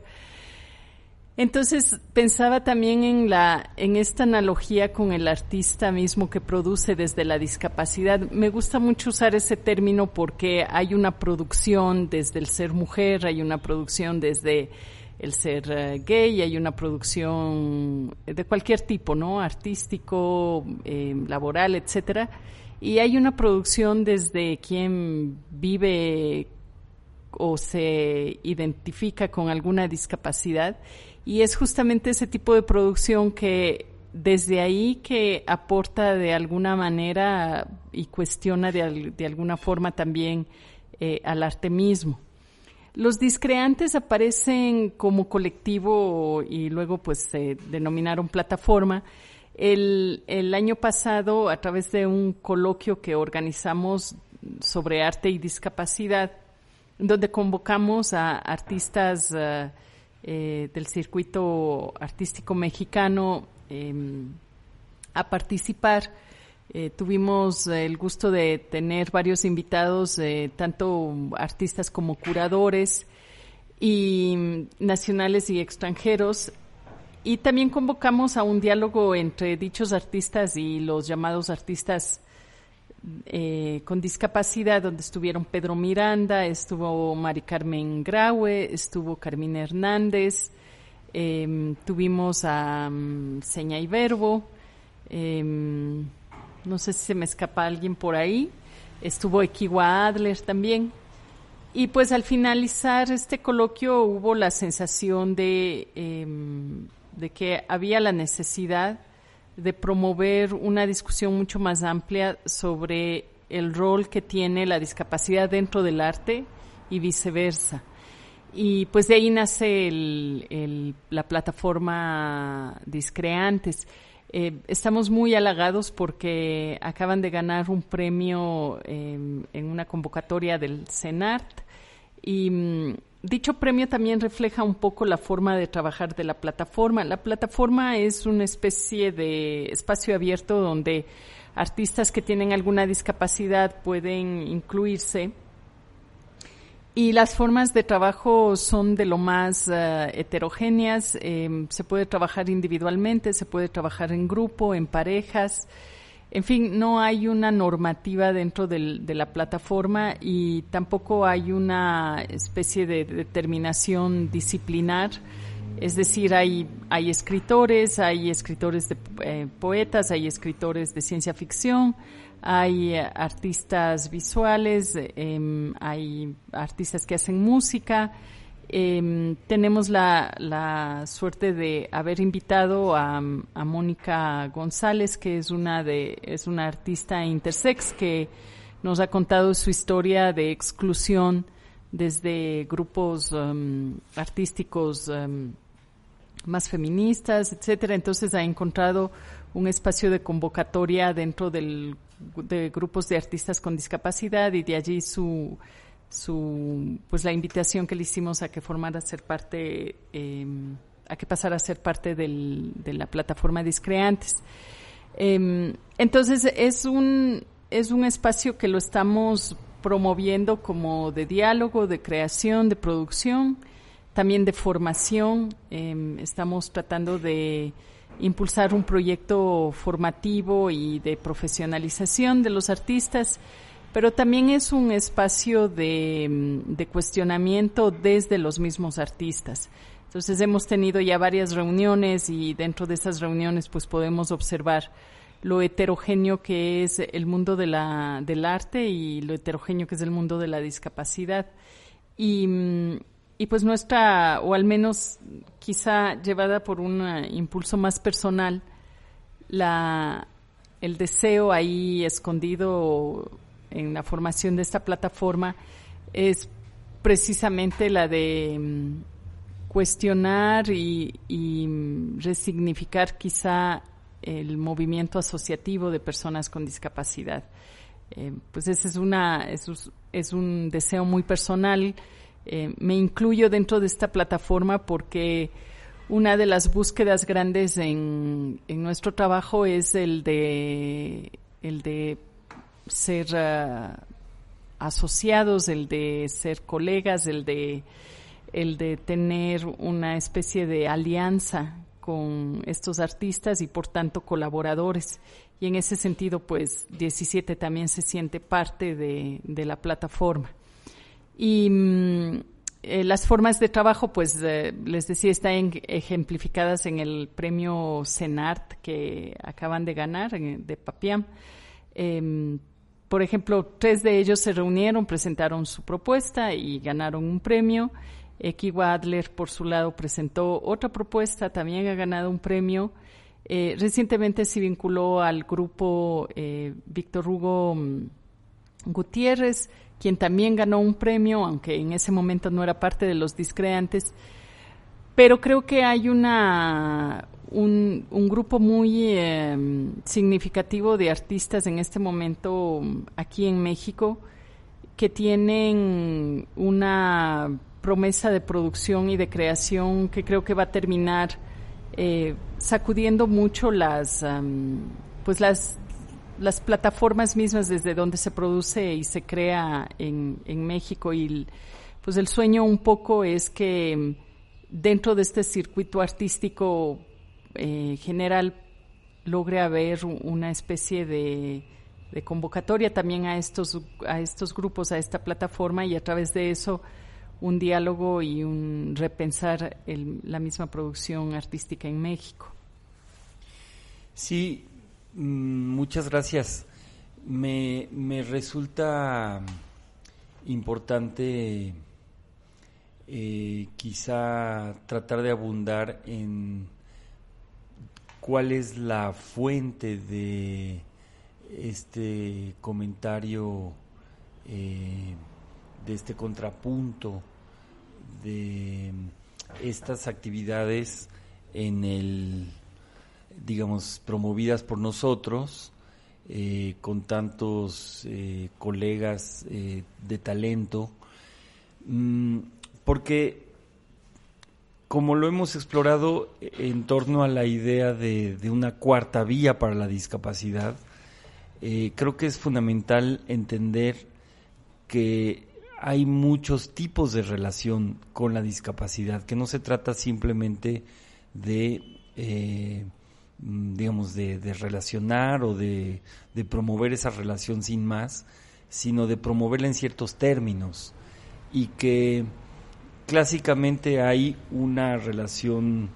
Entonces pensaba también en la en esta analogía con el artista mismo que produce desde la discapacidad. Me gusta mucho usar ese término porque hay una producción desde el ser mujer, hay una producción desde el ser eh, gay, hay una producción de cualquier tipo, ¿no? Artístico, eh, laboral, etcétera. Y hay una producción desde quien vive o se identifica con alguna discapacidad. Y es justamente ese tipo de producción que desde ahí que aporta de alguna manera y cuestiona de, de alguna forma también eh, al arte mismo. Los discreantes aparecen como colectivo y luego pues se denominaron plataforma. El, año pasado, a través de un coloquio que organizamos sobre arte y discapacidad, donde convocamos a artistas uh, eh, del circuito artístico mexicano eh, a participar. Eh, tuvimos el gusto de tener varios invitados, eh, tanto artistas como curadores y nacionales y extranjeros. Y también convocamos a un diálogo entre dichos artistas y los llamados artistas eh, con discapacidad, donde estuvieron Pedro Miranda, estuvo Mari Carmen Graue, estuvo Carmina Hernández, em, tuvimos a um, Seña y Verbo, em, no sé si se me escapa alguien por ahí, estuvo Equiwa Adler también. Y pues al finalizar este coloquio hubo la sensación de, em, de que había la necesidad de promover una discusión mucho más amplia sobre el rol que tiene la discapacidad dentro del arte y viceversa. Y pues de ahí nace la plataforma Discreantes. Eh, estamos muy halagados porque acaban de ganar un premio em, en una convocatoria del CENART y mm, dicho premio también refleja un poco la forma de trabajar de la plataforma. La plataforma es una especie de espacio abierto donde artistas que tienen alguna discapacidad pueden incluirse y las formas de trabajo son de lo más uh, heterogéneas. Eh, se puede trabajar individualmente, se puede trabajar en grupo, en parejas. En fin, no hay una normativa dentro de la plataforma y tampoco hay una especie de determinación disciplinar. Es decir, hay, hay escritores, hay escritores de eh, poetas, hay escritores de ciencia ficción, hay artistas visuales, eh, hay artistas que hacen música, eh, tenemos la, la, suerte de haber invitado a, a, Mónica González, que es una de, es una artista intersex que nos ha contado su historia de exclusión desde grupos um, artísticos más feministas, etcétera. Entonces ha encontrado un espacio de convocatoria dentro del, de grupos de artistas con discapacidad y de allí su su pues la invitación que le hicimos a que formara ser parte em, a que pasara a ser parte del, de la plataforma Discreantes. Eh, entonces es un es un espacio que lo estamos promoviendo como de diálogo, de creación, de producción, también de formación. Eh, estamos tratando de impulsar un proyecto formativo y de profesionalización de los artistas pero también es un espacio de, de, cuestionamiento desde los mismos artistas. Entonces hemos tenido ya varias reuniones y dentro de esas reuniones pues podemos observar lo heterogéneo que es el mundo de la, del arte y lo heterogéneo que es el mundo de la discapacidad. Y, y pues nuestra, o al menos quizá llevada por un impulso más personal, la, el deseo ahí escondido en la formación de esta plataforma es precisamente la de mm, cuestionar y, mm, resignificar quizá el movimiento asociativo de personas con discapacidad. Eh, pues ese es una es, un deseo muy personal. Eh, me incluyo dentro de esta plataforma porque una de las búsquedas grandes en, en nuestro trabajo es el de el de ser uh, asociados, el de ser colegas, el de, el de tener una especie de alianza con estos artistas y por tanto colaboradores. Y en ese sentido, pues 17 también se siente parte de, de la plataforma. Y mm, eh, las formas de trabajo, pues eh, les decía, están ejemplificadas en el premio CENART que acaban de ganar de Papiam. Em, por ejemplo, tres de ellos se reunieron, presentaron su propuesta y ganaron un premio. Ekiwa Adler, por su lado, presentó otra propuesta, también ha ganado un premio. Eh, recientemente se vinculó al grupo Víctor Hugo mm, Gutiérrez, quien también ganó un premio, aunque en ese momento no era parte de los discreantes. Pero creo que hay una, un, grupo muy em, significativo de artistas en este momento aquí en México que tienen una promesa de producción y de creación que creo que va a terminar eh, sacudiendo mucho las, pues las las plataformas mismas desde donde se produce y se crea en, en México y pues el sueño un poco es que dentro de este circuito artístico eh, general logre haber una especie de, convocatoria también a estos, a estos grupos, a esta plataforma y a través de eso un diálogo y un repensar la misma producción artística en México. Sí, muchas gracias. Me, resulta importante eh, quizá tratar de abundar en cuál es la fuente de este comentario, eh, de este contrapunto, de estas actividades en el digamos, promovidas por nosotros, eh, con tantos eh, colegas eh, de talento, mm, porque como lo hemos explorado en torno a la idea de, una cuarta vía para la discapacidad, creo que es fundamental entender que hay muchos tipos de relación con la discapacidad, que no se trata simplemente de digamos, de, relacionar o de, promover esa relación sin más, sino de promoverla en ciertos términos. Y que clásicamente hay una relación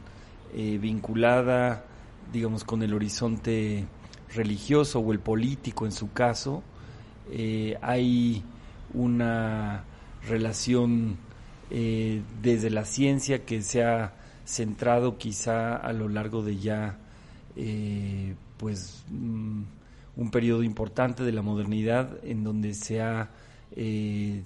eh, vinculada, digamos, con el horizonte religioso o el político en su caso, eh, hay una relación eh, desde la ciencia que se ha centrado quizá a lo largo de ya eh, pues mm, un periodo importante de la modernidad en donde se ha eh,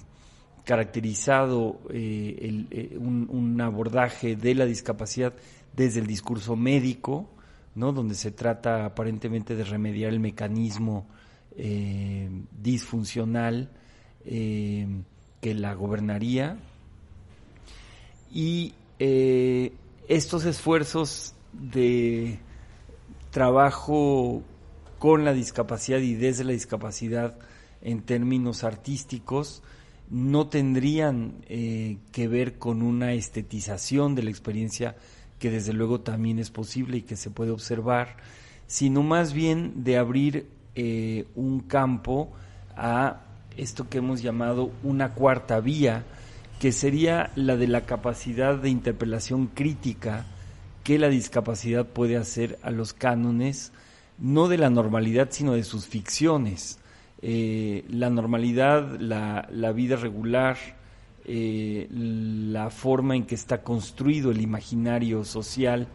caracterizado eh, un, abordaje de la discapacidad desde el discurso médico, ¿no? donde se trata aparentemente de remediar el mecanismo disfuncional que la gobernaría. Y estos esfuerzos de trabajo con la discapacidad y desde la discapacidad en términos artísticos no tendrían eh, que ver con una estetización de la experiencia que desde luego también es posible y que se puede observar, sino más bien de abrir eh, un campo a esto que hemos llamado una cuarta vía, que sería la de la capacidad de interpelación crítica que la discapacidad puede hacer a los cánones, no de la normalidad, sino de sus ficciones. Eh, la normalidad, la, vida regular, eh, la forma en que está construido el imaginario social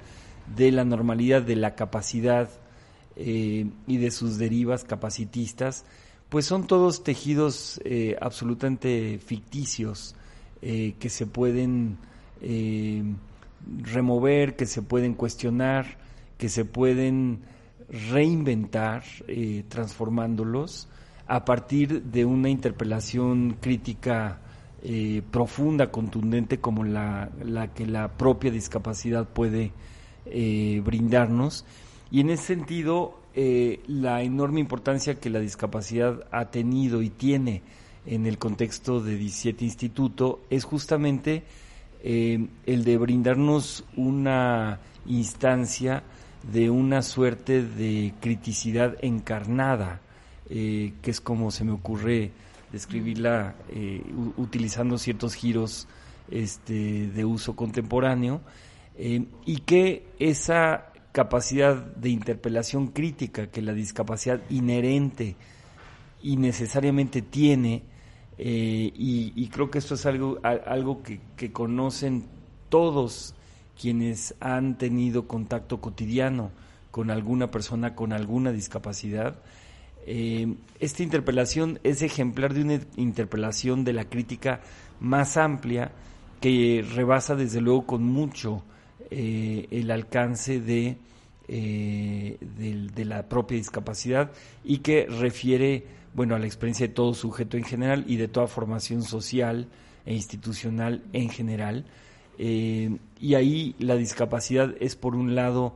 de la normalidad, de la capacidad eh, y de sus derivas capacitistas, pues son todos tejidos absolutamente ficticios que se pueden remover, que se pueden cuestionar, que se pueden reinventar eh, transformándolos a partir de una interpelación crítica eh, profunda, contundente como la, que la propia discapacidad puede eh, brindarnos. Y en ese sentido, la enorme importancia que la discapacidad ha tenido y tiene en el contexto de 17 Instituto es justamente eh, el de brindarnos una instancia de una suerte de criticidad encarnada, eh, que es como se me ocurre describirla eh, utilizando ciertos giros este, de uso contemporáneo y que esa capacidad de interpelación crítica que la discapacidad inherente y necesariamente tiene, eh, y, creo que esto es algo, algo que, conocen todos quienes han tenido contacto cotidiano con alguna persona con alguna discapacidad. Eh, esta interpelación es ejemplar de una interpelación de la crítica más amplia que rebasa desde luego con mucho eh, el alcance de, de, la propia discapacidad y que refiere bueno a la experiencia de todo sujeto en general y de toda formación social e institucional en general y ahí la discapacidad es por un lado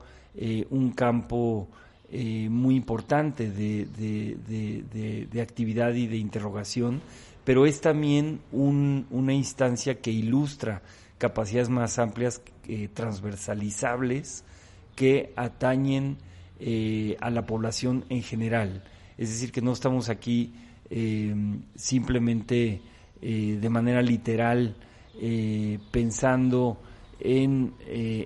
un campo muy importante de, de, de, actividad y de interrogación pero es también una instancia que ilustra capacidades más amplias, eh, transversalizables, que atañen eh, a la población en general. Es decir, que no estamos aquí em, simplemente eh, de manera literal pensando en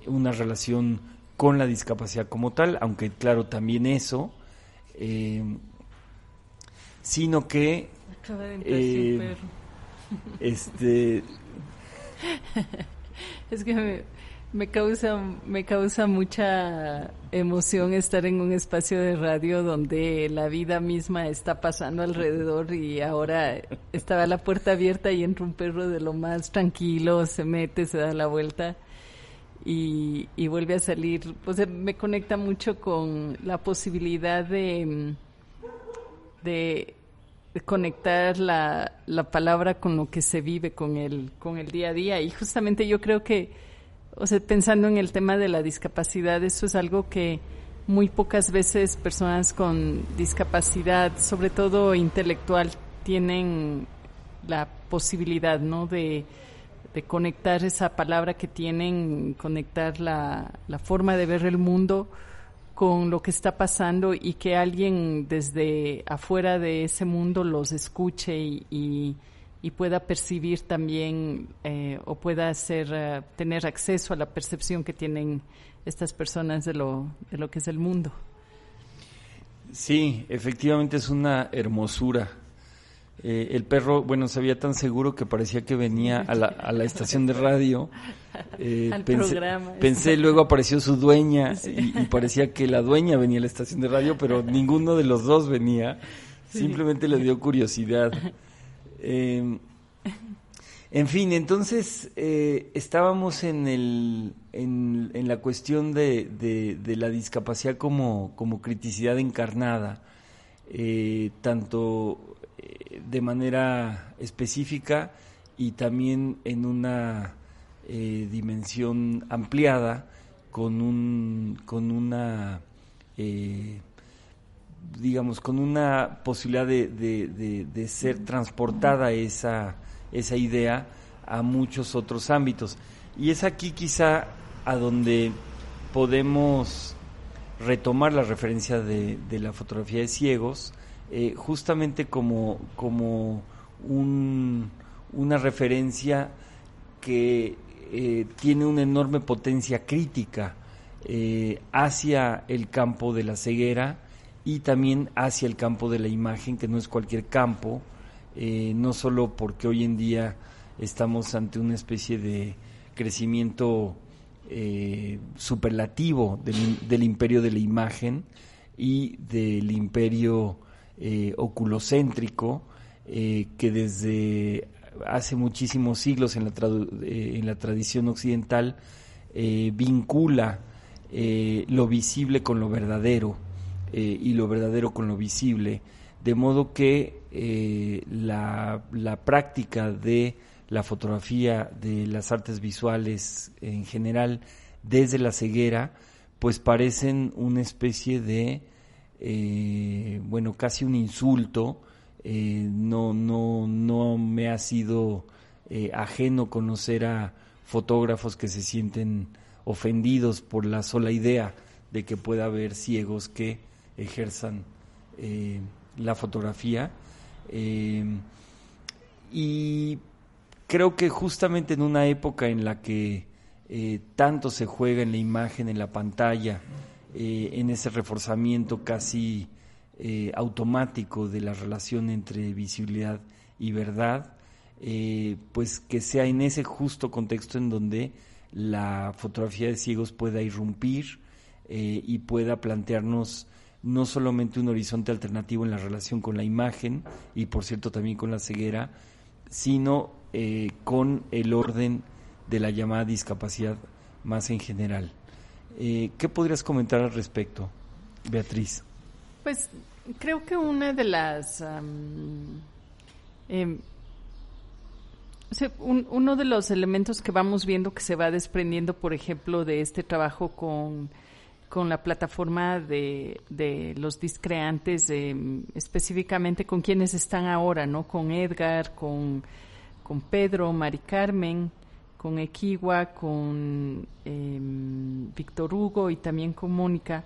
una relación con la discapacidad como tal, aunque claro, también eso, sino que eh, este. es que me, causa me causa mucha emoción estar en un espacio de radio donde la vida misma está pasando alrededor y ahora estaba la puerta abierta y entra un perro de lo más tranquilo, se mete, se da la vuelta y, y vuelve a salir. Pues me conecta mucho con la posibilidad de de conectar la, la, palabra con lo que se vive, con el, con el día a día. Y justamente yo creo que, o sea, pensando en el tema de la discapacidad, eso es algo que muy pocas veces personas con discapacidad, sobre todo intelectual, tienen la posibilidad, ¿no? De, de conectar esa palabra que tienen, conectar la, la forma de ver el mundo con lo que está pasando y que alguien desde afuera de ese mundo los escuche y, y, pueda percibir también eh, o pueda hacer, eh, tener acceso a la percepción que tienen estas personas de lo, de lo que es el mundo. Sí, efectivamente es una hermosura eh, el perro, bueno, se veía tan seguro que parecía que venía a la, a la estación de radio. Eh, Al pensé, programa. Pensé, luego apareció su dueña y, parecía que la dueña venía a la estación de radio, pero ninguno de los dos venía. Simplemente le dio curiosidad. Em, en fin, entonces eh, estábamos en, el, en, la cuestión de, la discapacidad como, como criticidad encarnada, tanto de manera específica y también en una eh, dimensión ampliada con un con una eh, digamos con una posibilidad de, de, ser transportada esa esa idea a muchos otros ámbitos. Y es aquí quizá a donde podemos retomar la referencia de, de la fotografía de ciegos eh, justamente como, como una referencia que eh, tiene una enorme potencia crítica eh, hacia el campo de la ceguera y también hacia el campo de la imagen, que no es cualquier campo, no solo porque hoy en día estamos ante una especie de crecimiento superlativo del, imperio de la imagen y del imperio eh, oculocéntrico eh, que desde hace muchísimos siglos eh, en la tradición occidental vincula lo visible con lo verdadero y lo verdadero con lo visible, de modo que la, la práctica de la fotografía, de las artes visuales en general, desde la ceguera, pues parecen una especie de eh, bueno, casi un insulto. Eh, no, no, no me ha sido eh, ajeno conocer a fotógrafos que se sienten ofendidos por la sola idea de que pueda haber ciegos que ejerzan la fotografía. y creo que justamente en una época en la que eh, tanto se juega en la imagen, en la pantalla, eh, en ese reforzamiento casi eh, automático de la relación entre visibilidad y verdad, pues que sea en ese justo contexto en donde la fotografía de ciegos pueda irrumpir y pueda plantearnos no solamente un horizonte alternativo en la relación con la imagen y por cierto también con la ceguera, sino con el orden de la llamada discapacidad más en general. Eh, ¿Qué podrías comentar al respecto, Beatriz? Pues creo que una de las... Em, uno de los elementos que vamos viendo que se va desprendiendo, por ejemplo, de este trabajo con, con la plataforma de, de los discreantes, em, específicamente con quienes están ahora, ¿no? Con Edgar, con, con Pedro, Mari Carmen, con Equiwa, con em, Víctor Hugo y también con Mónica,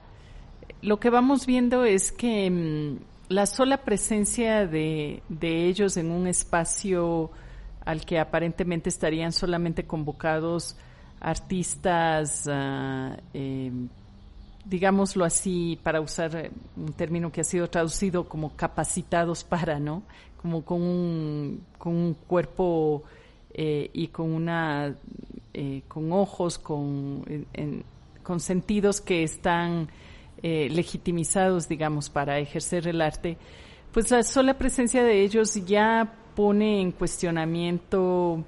lo que vamos viendo es que em, la sola presencia de, ellos en un espacio al que aparentemente estarían solamente convocados artistas, uh, digámoslo así, para usar un término que ha sido traducido como capacitados para, ¿no? Como con un, con un cuerpo eh, y con una eh, con ojos, con, con sentidos que están eh, legitimizados, digamos, para ejercer el arte, pues la sola presencia de ellos ya pone en cuestionamiento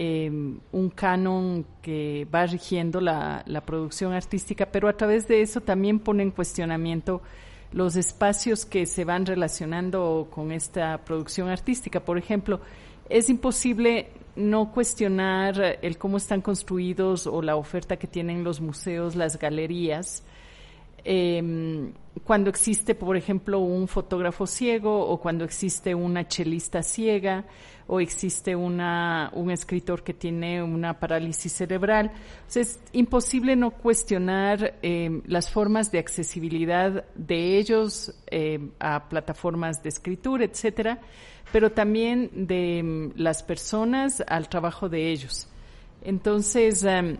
un canon que va rigiendo la, la, producción artística, pero a través de eso también pone en cuestionamiento los espacios que se van relacionando con esta producción artística. Por ejemplo, es imposible no cuestionar el cómo están construidos o la oferta que tienen los museos, las galerías. Em, cuando existe, por ejemplo, un fotógrafo ciego o cuando existe una chelista ciega o existe una, un escritor que tiene una parálisis cerebral. es imposible no cuestionar em, las formas de accesibilidad de ellos em, a plataformas de escritura, etcétera pero también de mm, las personas al trabajo de ellos. Entonces, em,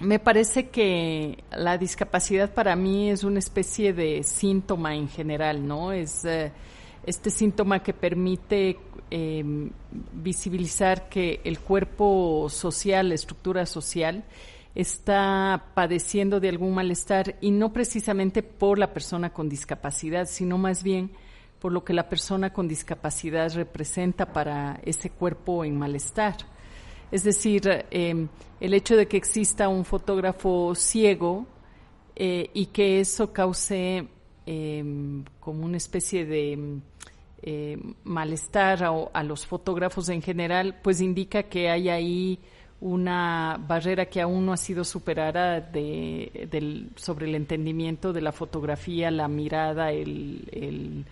me parece que la discapacidad para mí es una especie de síntoma en general, ¿no? Es eh, este síntoma que permite em, visibilizar que el cuerpo social, la estructura social, está padeciendo de algún malestar y no precisamente por la persona con discapacidad, sino más bien por lo que la persona con discapacidad representa para ese cuerpo en malestar. Es decir, em, el hecho de que exista un fotógrafo ciego eh, y que eso cause em, como una especie de em, malestar a, los fotógrafos en general, pues indica que hay ahí una barrera que aún no ha sido superada sobre el entendimiento de la fotografía, la mirada, el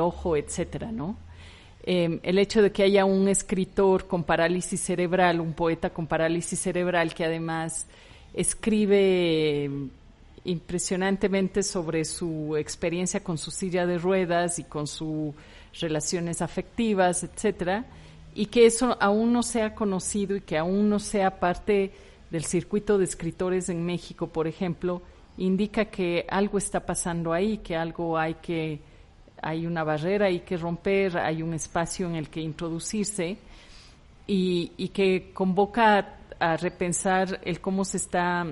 ojo, etcétera. Em, el hecho de que haya un escritor con parálisis cerebral, un poeta con parálisis cerebral que además escribe impresionantemente sobre su experiencia con su silla de ruedas y con sus relaciones afectivas, etcétera, y que eso aún no sea conocido y que aún no sea parte del circuito de escritores en México, por ejemplo, indica que algo está pasando ahí, que algo hay que hay una barrera hay que romper, hay un espacio en el que introducirse y, que convoca a, repensar el cómo se está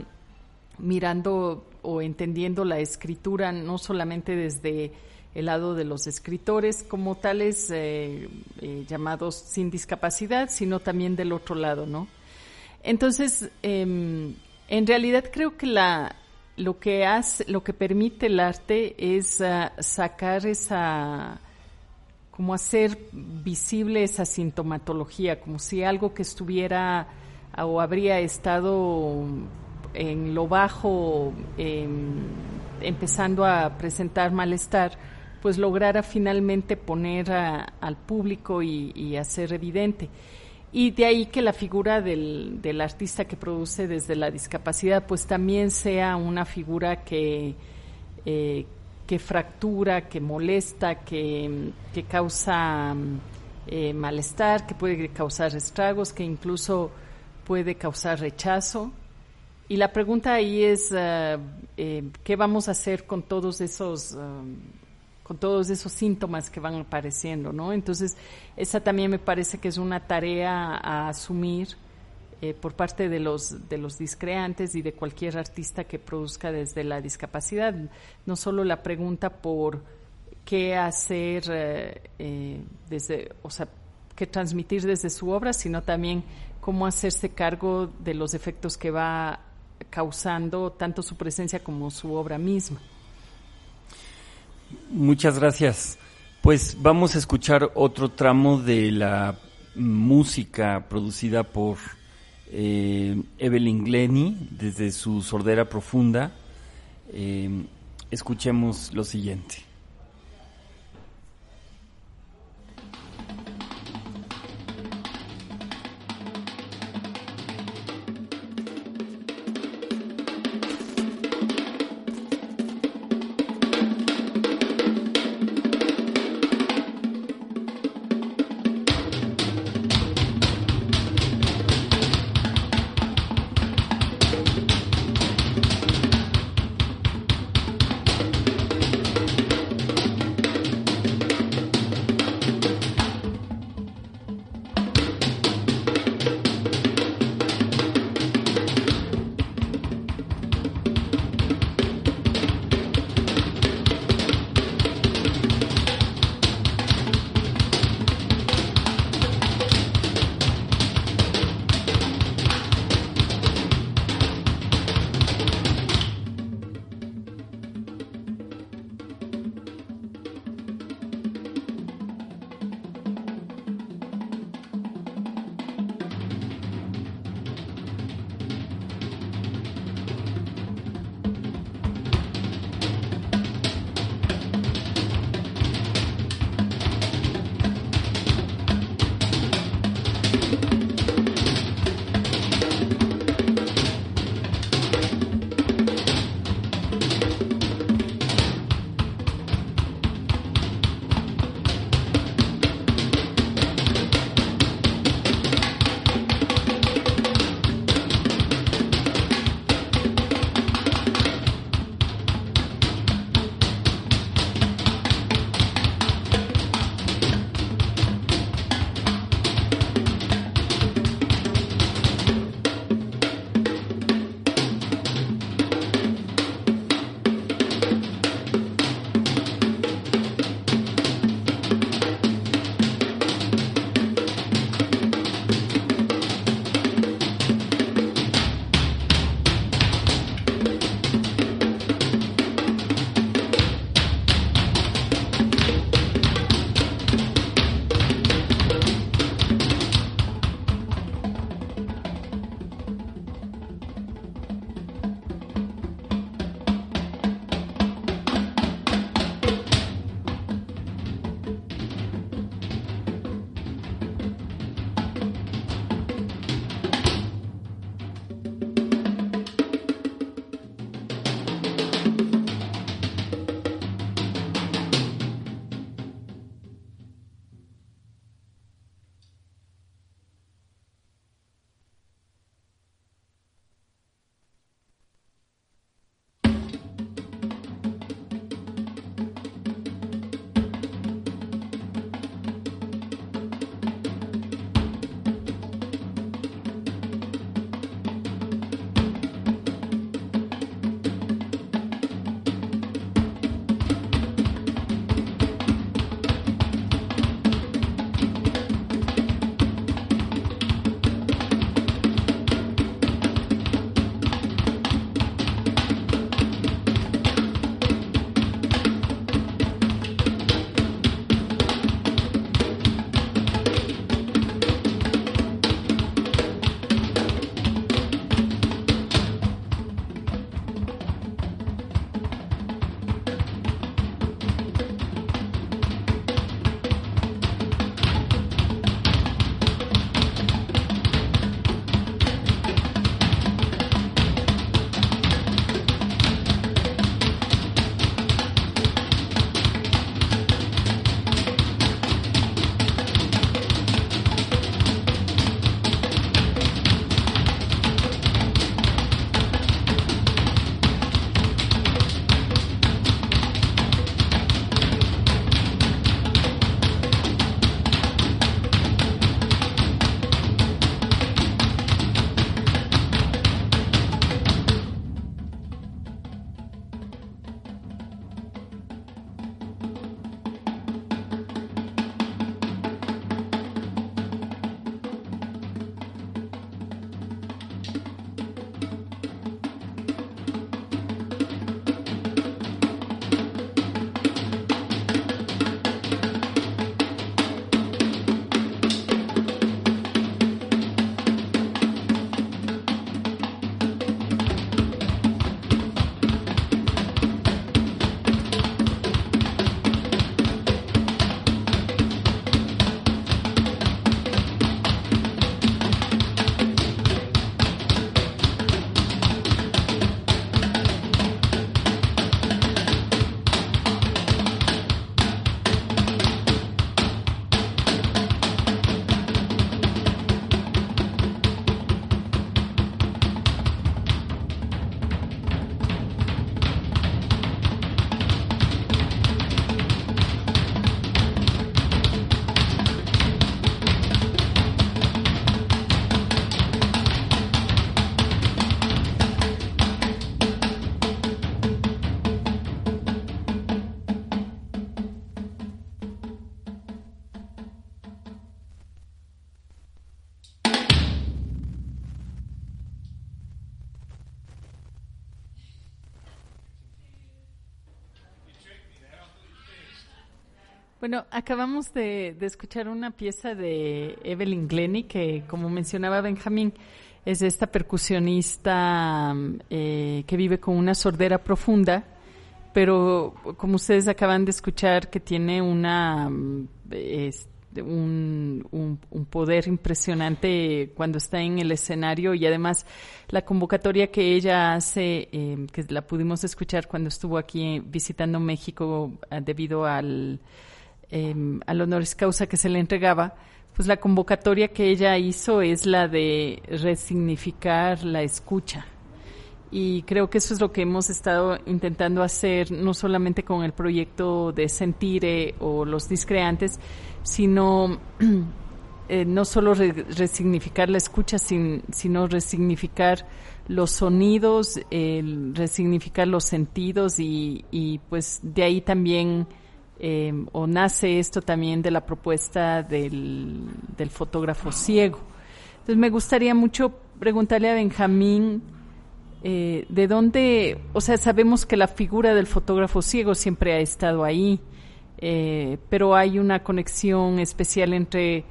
mirando o entendiendo la escritura, no solamente desde el lado de los escritores como tales eh, eh, llamados sin discapacidad, sino también del otro lado, ¿no? Entonces, em, en realidad creo que la, lo que hace, lo que permite el arte es ah, sacar esa, como hacer visible esa sintomatología, como si algo que estuviera o habría estado en lo bajo, em, empezando a presentar malestar, pues lograra finalmente poner al público y, hacer evidente. Y de ahí que la figura del, del, artista que produce desde la discapacidad, pues también sea una figura que, eh, que fractura, que molesta, que, que causa eh, malestar, que puede causar estragos, que incluso puede causar rechazo. Y la pregunta ahí es, eh, eh, ¿qué vamos a hacer con todos esos... con todos esos síntomas que van apareciendo, ¿no? Entonces, esa también me parece que es una tarea a asumir por parte de los, de los discreantes y de cualquier artista que produzca desde la discapacidad. No solo la pregunta por qué hacer eh, eh, desde, o sea, qué transmitir desde su obra, sino también cómo hacerse cargo de los efectos que va causando tanto su presencia como su obra misma. Muchas gracias. Pues vamos a escuchar otro tramo de la música producida por eh, Evelyn Glenny desde su sordera profunda. escuchemos lo siguiente. Bueno, acabamos de, escuchar una pieza de Evelyn Glennie que, como mencionaba Benjamín, es esta percusionista eh, que vive con una sordera profunda, pero como ustedes acaban de escuchar, que tiene una un, un, poder impresionante cuando está en el escenario y además la convocatoria que ella hace, eh, que la pudimos escuchar cuando estuvo aquí visitando México ah, debido al Em, al honoris causa que se le entregaba, pues la convocatoria que ella hizo es la de resignificar la escucha. Y creo que eso es lo que hemos estado intentando hacer, no solamente con el proyecto de Sentire o los discreantes, sino eh, no solo resignificar la escucha, sino resignificar los sonidos, resignificar los sentidos y, y pues de ahí también Em, o nace esto también de la propuesta del, fotógrafo ciego. Entonces me gustaría mucho preguntarle a Benjamín eh, de dónde, o sea, sabemos que la figura del fotógrafo ciego siempre ha estado ahí, eh, pero hay una conexión especial entre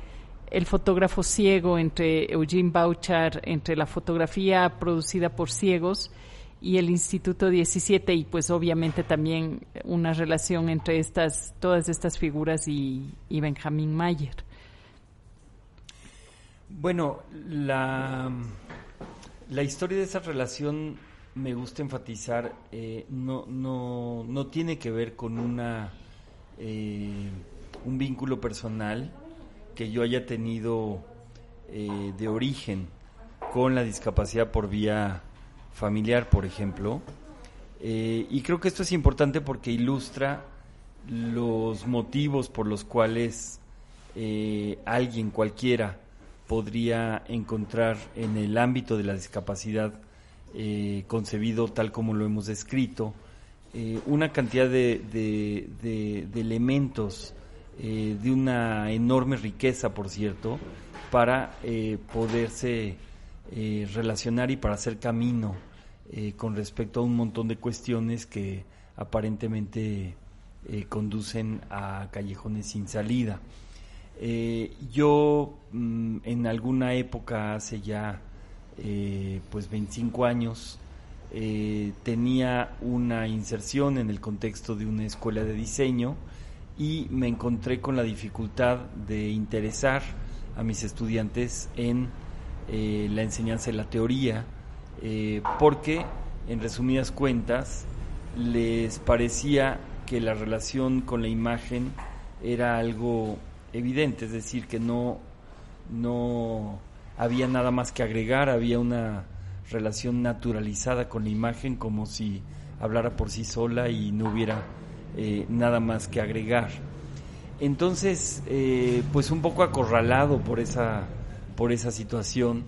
el fotógrafo ciego, entre Eugene Bouchard, entre la fotografía producida por ciegos y el Instituto 17 y pues obviamente también una relación entre estas todas estas figuras y, Benjamín Mayer. Bueno, la, la historia de esa relación me gusta enfatizar, eh, no, no, no tiene que ver con una eh, un vínculo personal que yo haya tenido eh, de origen con la discapacidad por vía familiar, por ejemplo. Eh, y creo que esto es importante porque ilustra los motivos por los cuales eh, alguien cualquiera podría encontrar en el ámbito de la discapacidad eh, concebido tal como lo hemos descrito una cantidad de, de elementos de una enorme riqueza, por cierto, para poderse relacionar y para hacer camino eh, con respecto a un montón de cuestiones que aparentemente eh, conducen a callejones sin salida. Eh, yo mm, en alguna época, hace ya pues 25 años, tenía una inserción en el contexto de una escuela de diseño y me encontré con la dificultad de interesar a mis estudiantes en la enseñanza de la teoría, eh, porque, en resumidas cuentas, les parecía que la relación con la imagen era algo evidente, es decir, que no, no había nada más que agregar, había una relación naturalizada con la imagen como si hablara por sí sola y no hubiera eh, nada más que agregar. Entonces, eh, pues un poco acorralado por esa, por esa situación,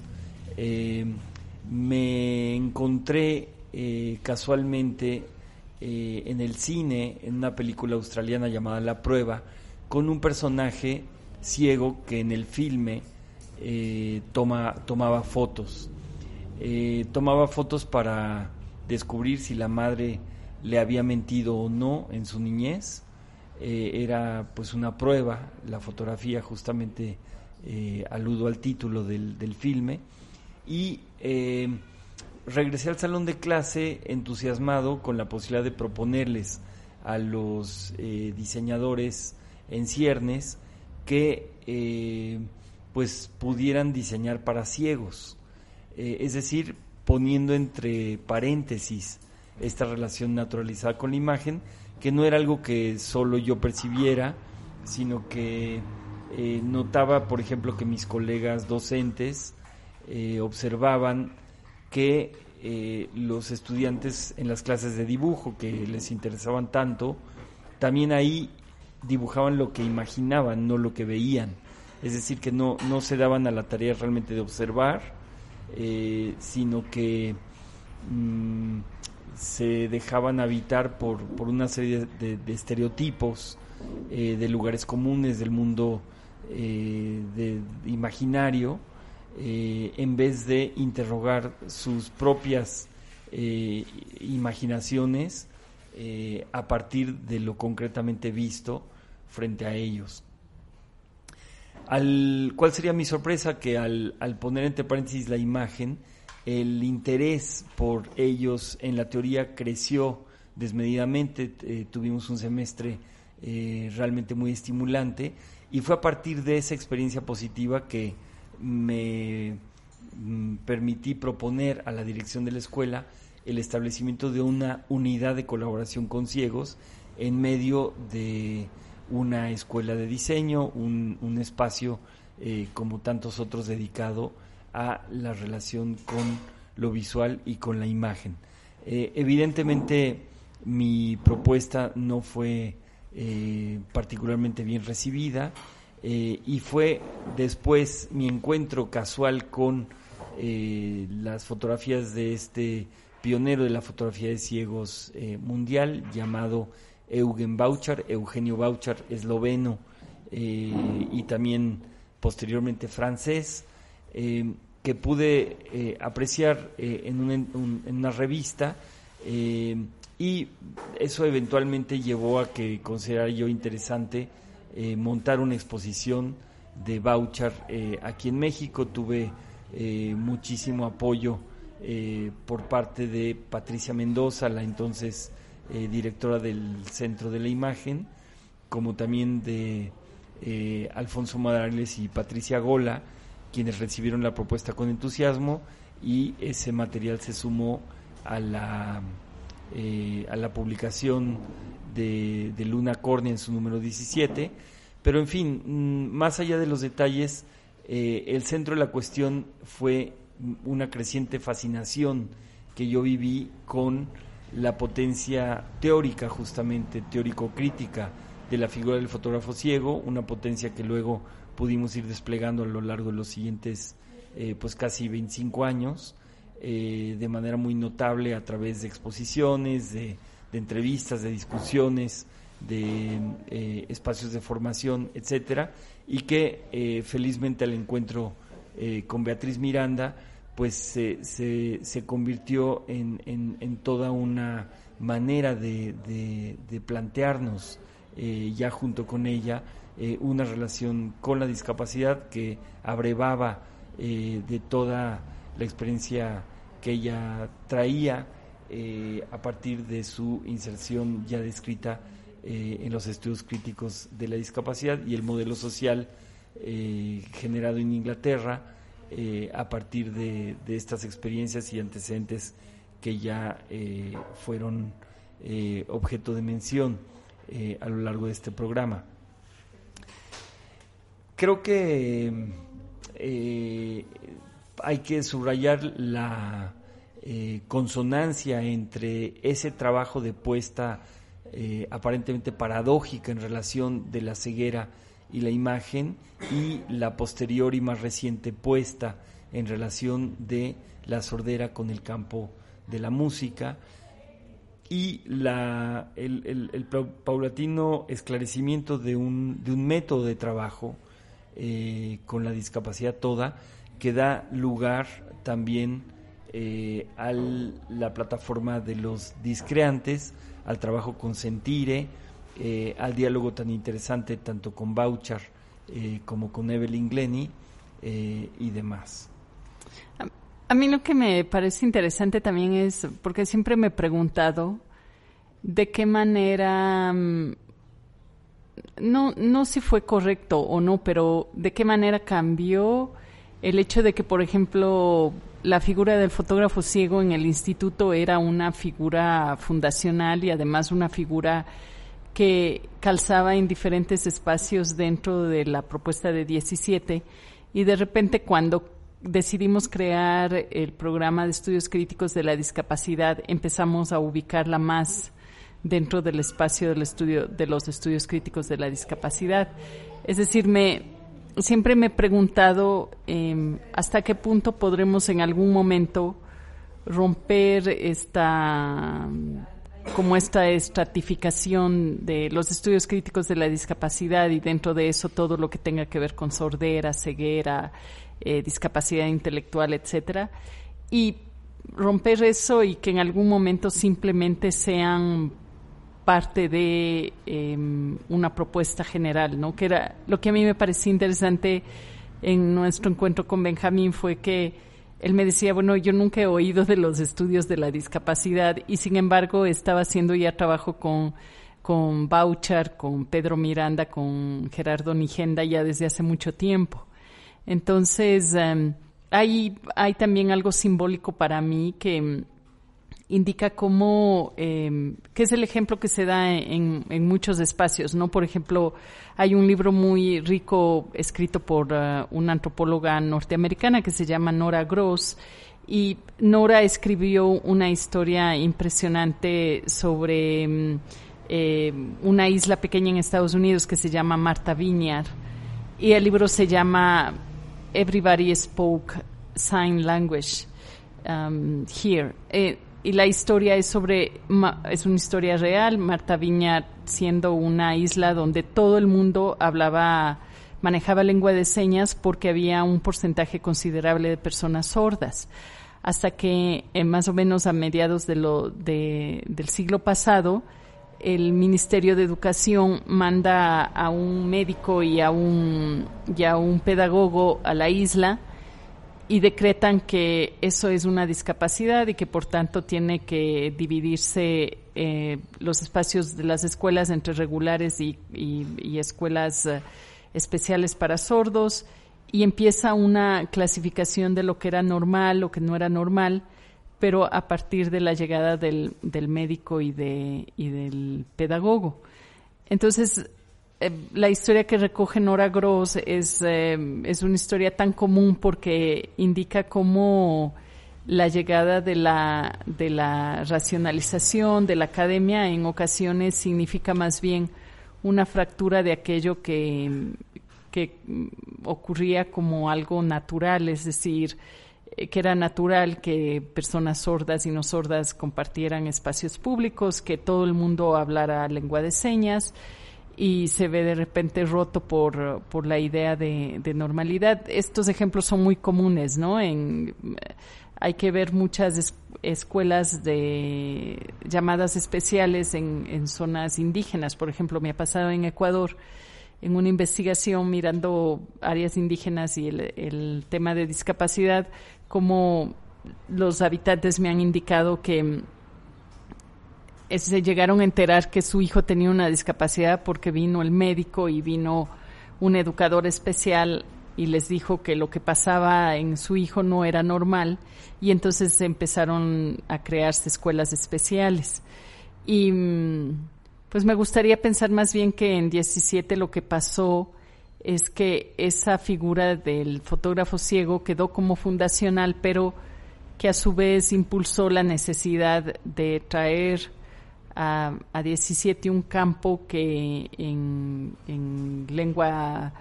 me encontré eh, casualmente eh, en el cine, en una película australiana llamada La Prueba, con un personaje ciego que en el filme eh, toma, tomaba fotos. tomaba fotos para descubrir si la madre le había mentido o no en su niñez. era pues una prueba, la fotografía justamente aludo al título del, del filme y eh, regresé al salón de clase entusiasmado con la posibilidad de proponerles a los eh, diseñadores en ciernes que eh, pues pudieran diseñar para ciegos, es decir, poniendo entre paréntesis esta relación naturalizada con la imagen, que no era algo que solo yo percibiera, sino que notaba, por ejemplo, que mis colegas docentes eh, observaban que eh, los estudiantes en las clases de dibujo que les interesaban tanto, también ahí dibujaban lo que imaginaban, no lo que veían. Es decir, que no, no se daban a la tarea realmente de observar, eh, sino que mm, se dejaban habitar por, por una serie de, estereotipos de lugares comunes del mundo imaginario eh, en vez de interrogar sus propias eh, imaginaciones eh, a partir de lo concretamente visto frente a ellos. Al, ¿Cuál sería mi sorpresa? Que al, al poner entre paréntesis la imagen, el interés por ellos en la teoría creció desmedidamente, tuvimos un semestre realmente muy estimulante y fue a partir de esa experiencia positiva que me mm, permití proponer a la dirección de la escuela el establecimiento de una unidad de colaboración con ciegos en medio de una escuela de diseño, un, espacio eh, como tantos otros dedicado a la relación con lo visual y con la imagen. Eh, evidentemente mi propuesta no fue eh, particularmente bien recibida y fue después mi encuentro casual con las fotografías de este pionero de la fotografía de ciegos mundial llamado Eugen Bauchar, Eugenio Bauchar, esloveno eh, y también posteriormente francés, eh, que pude eh, apreciar en, una revista y eso eventualmente llevó a que considerara yo interesante montar una exposición de Bauchar aquí en México. Tuve muchísimo apoyo por parte de Patricia Mendoza, la entonces eh, directora del Centro de la Imagen, como también de eh, Alfonso Madales y Patricia Gola, quienes recibieron la propuesta con entusiasmo y ese material se sumó a la, eh, a la publicación de, Luna Cornea en su número 17. Pero en fin, mm, más allá de los detalles, el centro de la cuestión fue una creciente fascinación que yo viví con la potencia teórica, justamente teórico-crítica de la figura del fotógrafo ciego, una potencia que luego pudimos ir desplegando a lo largo de los siguientes eh, pues casi 25 años, eh, de manera muy notable a través de exposiciones, de, entrevistas, de discusiones, de eh, espacios de formación, etcétera, y que felizmente al encuentro con Beatriz Miranda, pues se, se, convirtió en, en, toda una manera de, de, plantearnos eh, ya junto con ella eh, una relación con la discapacidad que abrevaba eh, de toda la experiencia que ella traía a partir de su inserción ya descrita en los estudios críticos de la discapacidad y el modelo social generado en Inglaterra eh, a partir de, estas experiencias y antecedentes que ya eh, fueron eh, objeto de mención a lo largo de este programa. Creo que hay que subrayar la consonancia entre ese trabajo de puesta aparentemente paradójica en relación de la ceguera y la imagen y la posterior y más reciente puesta en relación de la sordera con el campo de la música. Y la, el, paulatino esclarecimiento de un, de un método de trabajo eh, con la discapacidad toda que da lugar también eh, a la plataforma de los discreantes, al trabajo con Sentire, eh, al diálogo tan interesante tanto con Bouchard eh, como con Evelyn Glenny eh, y demás. A, mí lo que me parece interesante también es, porque siempre me he preguntado de qué manera, mm, no, no si fue correcto o no, pero de qué manera cambió el hecho de que, por ejemplo, la figura del fotógrafo ciego en el instituto era una figura fundacional y además una figura que calzaba en diferentes espacios dentro de la propuesta de 17 y de repente cuando decidimos crear el programa de estudios críticos de la discapacidad empezamos a ubicarla más dentro del espacio del estudio de los estudios críticos de la discapacidad. Es decir, me siempre me he preguntado em, hasta qué punto podremos en algún momento romper esta como esta estratificación de los estudios críticos de la discapacidad y dentro de eso todo lo que tenga que ver con sordera, ceguera, eh, discapacidad intelectual, etcétera, y romper eso y que en algún momento simplemente sean parte de em, una propuesta general, ¿no? Que era lo que a mí me parecía interesante en nuestro encuentro con Benjamín fue que él me decía, bueno, yo nunca he oído de los estudios de la discapacidad y sin embargo estaba haciendo ya trabajo con, con Bouchard, con Pedro Miranda, con Gerardo Nigenda ya desde hace mucho tiempo. Entonces, em, hay, hay también algo simbólico para mí que em, indica cómo, eh, que es el ejemplo que se da en, en, muchos espacios, ¿no? Por ejemplo, hay un libro muy rico escrito por uh, una antropóloga norteamericana que se llama Nora Gross, y Nora escribió una historia impresionante sobre mm, eh, una isla pequeña en Estados Unidos que se llama Marta Vineyard, y el libro se llama Everybody Spoke Sign Language um, Here. Eh, y la historia es sobre, es una historia real, Marta Viña siendo una isla donde todo el mundo hablaba, manejaba lengua de señas porque había un porcentaje considerable de personas sordas. Hasta que eh, más o menos a mediados de lo, de, del siglo pasado, el Ministerio de Educación manda a un médico y a un, y a un pedagogo a la isla y decretan que eso es una discapacidad y que por tanto tiene que dividirse eh, los espacios de las escuelas entre regulares y, escuelas eh, especiales para sordos y empieza una clasificación de lo que era normal, lo que no era normal, pero a partir de la llegada del, del médico y, de, y del pedagogo. Entonces, eh, la historia que recoge Nora Gross es, eh, es una historia tan común porque indica cómo la llegada de la, de la racionalización de la academia en ocasiones significa más bien una fractura de aquello que, que ocurría como algo natural, es decir, eh, que era natural que personas sordas y no sordas compartieran espacios públicos, que todo el mundo hablara lengua de señas, y se ve de repente roto por, por la idea de, normalidad. Estos ejemplos son muy comunes, ¿no? En, hay que ver muchas escuelas de llamadas especiales en, en zonas indígenas. Por ejemplo, me ha pasado en Ecuador en una investigación mirando áreas indígenas y el, el tema de discapacidad, como los habitantes me han indicado que se llegaron a enterar que su hijo tenía una discapacidad porque vino el médico y vino un educador especial y les dijo que lo que pasaba en su hijo no era normal y entonces empezaron a crearse escuelas especiales. Y mm, pues me gustaría pensar más bien que en 17 lo que pasó es que esa figura del fotógrafo ciego quedó como fundacional, pero que a su vez impulsó la necesidad de traer a, a 17 un campo que en, lengua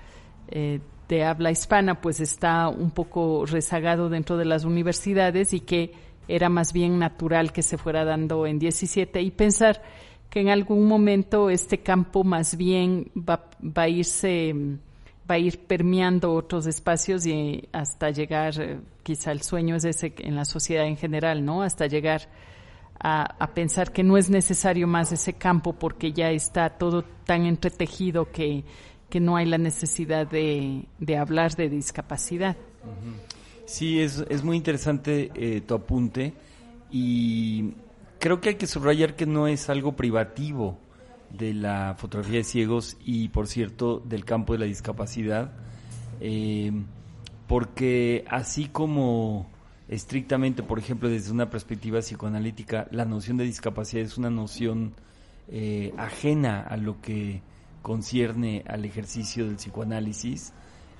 eh, de habla hispana pues está un poco rezagado dentro de las universidades y que era más bien natural que se fuera dando en 17 y pensar que en algún momento este campo más bien va, va a irse va a ir permeando otros espacios y hasta llegar, eh, quizá el sueño es ese en la sociedad en general, ¿no? Hasta llegar a, pensar que no es necesario más ese campo porque ya está todo tan entretejido que, que no hay la necesidad de, de hablar de discapacidad. Sí, es, es muy interesante eh, tu apunte y creo que hay que subrayar que no es algo privativo de la fotografía de ciegos y, por cierto, del campo de la discapacidad, eh, porque así como estrictamente, por ejemplo, desde una perspectiva psicoanalítica, la noción de discapacidad es una noción eh, ajena a lo que concierne al ejercicio del psicoanálisis,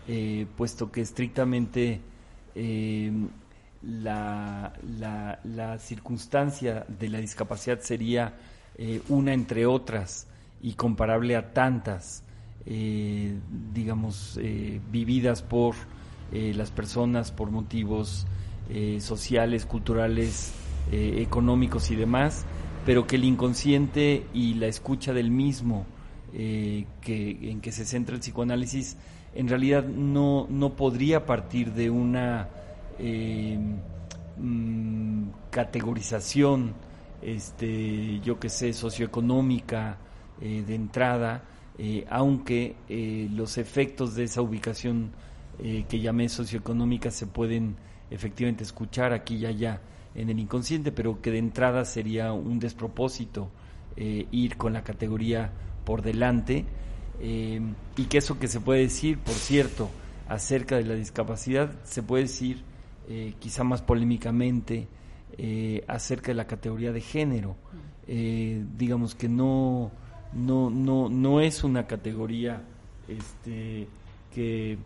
eh, puesto que estrictamente eh, la, la, circunstancia de la discapacidad sería una entre otras y comparable a tantas, digamos, vividas por las personas por motivos eh, sociales, culturales, eh, económicos y demás, pero que el inconsciente y la escucha del mismo eh, en que se centra el psicoanálisis en realidad no, no podría partir de una mm, categorización este, yo que sé, socioeconómica eh, de entrada, eh, aunque eh, los efectos de esa ubicación que llamé socioeconómica se pueden efectivamente escuchar aquí y allá en el inconsciente, pero que de entrada sería un despropósito ir con la categoría por delante y que eso que se puede decir, por cierto, acerca de la discapacidad, se puede decir quizá más polémicamente, eh, acerca de la categoría de género. Eh, digamos que no, no, no, no es una categoría este, que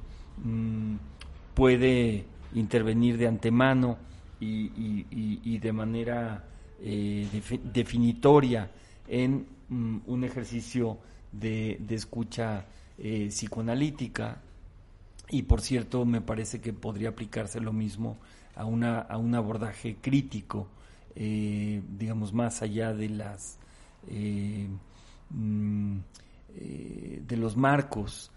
mm, puede intervenir de antemano y, de manera eh, definitoria en mm, un ejercicio de, escucha psicoanalítica. Y por cierto me parece que podría aplicarse lo mismo a, una, a un abordaje crítico, eh, digamos, más allá de las eh, mm, eh, de los marcos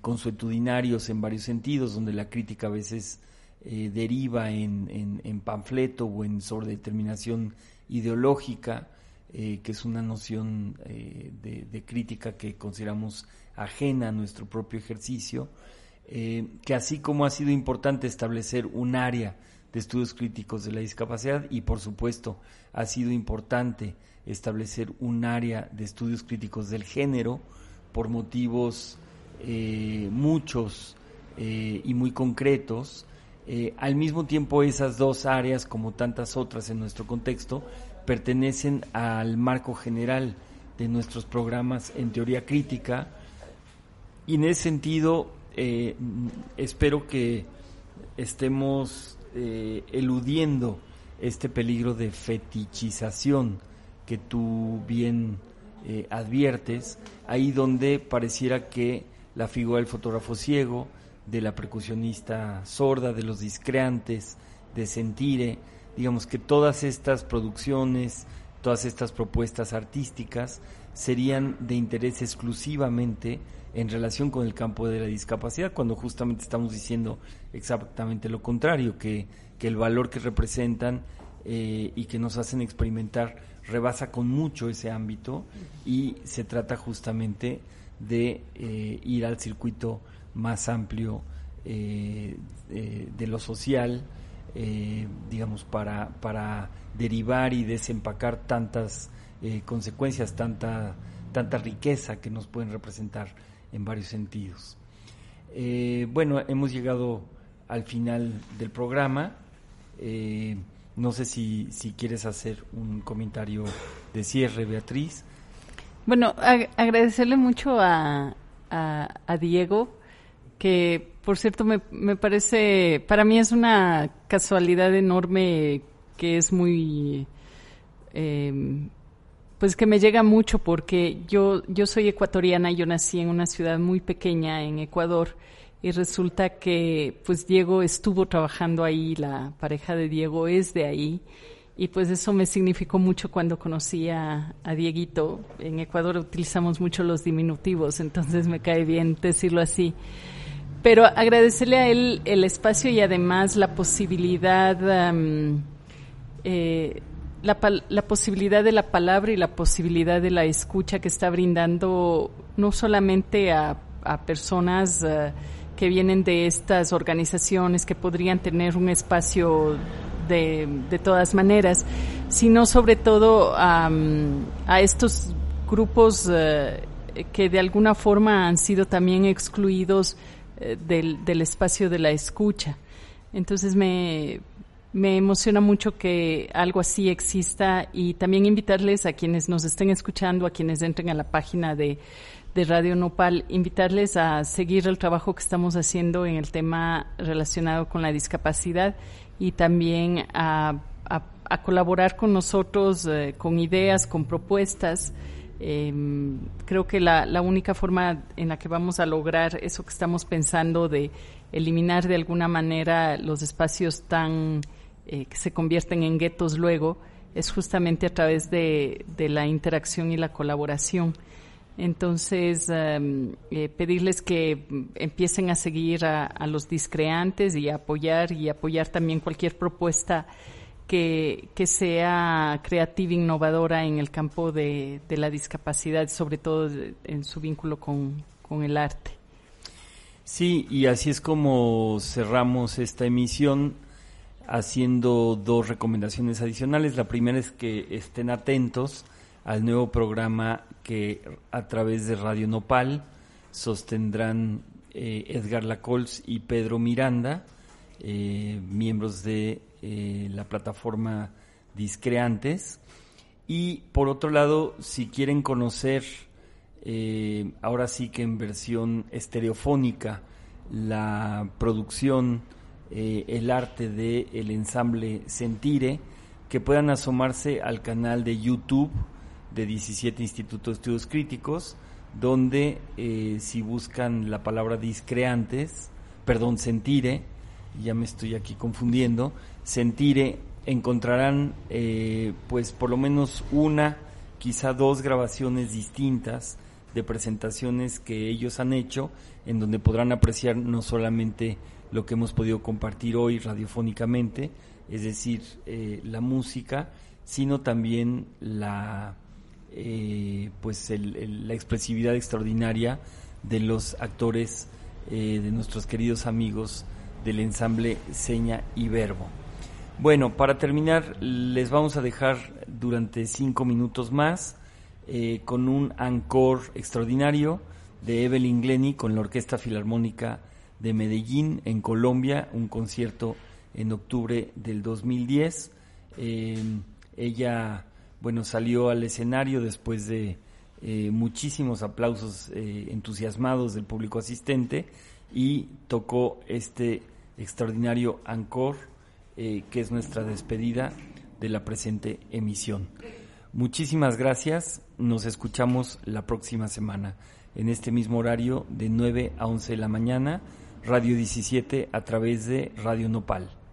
consuetudinarios en varios sentidos, donde la crítica a veces deriva en, en, panfleto o en sobredeterminación ideológica, que es una noción de, de, crítica que consideramos ajena a nuestro propio ejercicio, eh, que así como ha sido importante establecer un área de estudios críticos de la discapacidad y por supuesto ha sido importante establecer un área de estudios críticos del género por motivos eh, muchos eh, y muy concretos. al mismo tiempo esas dos áreas, como tantas otras en nuestro contexto, pertenecen al marco general de nuestros programas en teoría crítica y en ese sentido eh, espero que estemos eh, eludiendo este peligro de fetichización que tú bien eh, adviertes, ahí donde pareciera que la figura del fotógrafo ciego, de la percusionista sorda, de los discreantes, de Sentire, digamos que todas estas producciones, todas estas propuestas artísticas serían de interés exclusivamente en relación con el campo de la discapacidad, cuando justamente estamos diciendo exactamente lo contrario, que, el valor que representan eh, y que nos hacen experimentar rebasa con mucho ese ámbito y se trata justamente de eh, ir al circuito más amplio eh, de lo social, digamos, para, para derivar y desempacar tantas consecuencias, tanta, tanta riqueza que nos pueden representar en varios sentidos. Eh, bueno, hemos llegado al final del programa. Eh, no sé si, si quieres hacer un comentario de cierre, Beatriz. Bueno, agradecerle mucho a, a, Diego, que por cierto me, me, parece, para mí es una casualidad enorme que es muy eh, pues que me llega mucho porque yo, yo soy ecuatoriana, yo nací en una ciudad muy pequeña en Ecuador y resulta que pues Diego estuvo trabajando ahí, la pareja de Diego es de ahí y pues eso me significó mucho cuando conocí a, a Dieguito. En Ecuador utilizamos mucho los diminutivos, entonces me cae bien decirlo así. Pero agradecerle a él el espacio y además la posibilidad eh, la, la, posibilidad de la palabra y la posibilidad de la escucha que está brindando no solamente a, personas eh, que vienen de estas organizaciones que podrían tener un espacio de, de todas maneras, sino sobre todo a estos grupos eh, que de alguna forma han sido también excluidos eh, del, del espacio de la escucha. Entonces me, me emociona mucho que algo así exista y también invitarles a quienes nos estén escuchando, a quienes entren a la página de, Radio Nopal, invitarles a seguir el trabajo que estamos haciendo en el tema relacionado con la discapacidad y también a, colaborar con nosotros eh, con ideas, con propuestas. Em, creo que la, la única forma en la que vamos a lograr eso que estamos pensando de eliminar de alguna manera los espacios tan eh, que se convierten en guetos luego, es justamente a través de, la interacción y la colaboración. Entonces, em, eh, pedirles que empiecen a seguir a, los discreantes y apoyar y apoyar también cualquier propuesta que, que sea creativa, e innovadora en el campo de, de la discapacidad, sobre todo en su vínculo con, con el arte. Sí, y así es como cerramos esta emisión haciendo dos recomendaciones adicionales. La primera es que estén atentos al nuevo programa que a través de Radio Nopal sostendrán eh, Edgar Lacols y Pedro Miranda, eh, miembros de eh, la plataforma Discreantes. Y por otro lado, si quieren conocer, ahora sí que en versión estereofónica, la producción el arte del el ensamble Sentire, que puedan asomarse al canal de YouTube de 17 Institutos de Estudios Críticos, donde eh, si buscan la palabra discreantes, perdón, Sentire, ya me estoy aquí confundiendo, Sentire, encontrarán eh, pues por lo menos una, quizá dos grabaciones distintas de presentaciones que ellos han hecho, en donde podrán apreciar no solamente lo que hemos podido compartir hoy radiofónicamente, es decir, eh, la música, sino también la, eh, pues la expresividad extraordinaria de los actores, eh, de nuestros queridos amigos del ensamble Seña y Verbo. Bueno, para terminar, les vamos a dejar durante cinco minutos más con un encore extraordinario de Evelyn Glenny con la Orquesta Filarmónica de Medellín, en Colombia, un concierto en octubre del 2010. Eh, ella, bueno, salió al escenario después de eh, muchísimos aplausos eh, entusiasmados del público asistente y tocó este extraordinario encore que es nuestra despedida de la presente emisión. Muchísimas gracias, nos escuchamos la próxima semana en este mismo horario de 9 a 11 de la mañana Radio 17 a través de Radio Nopal.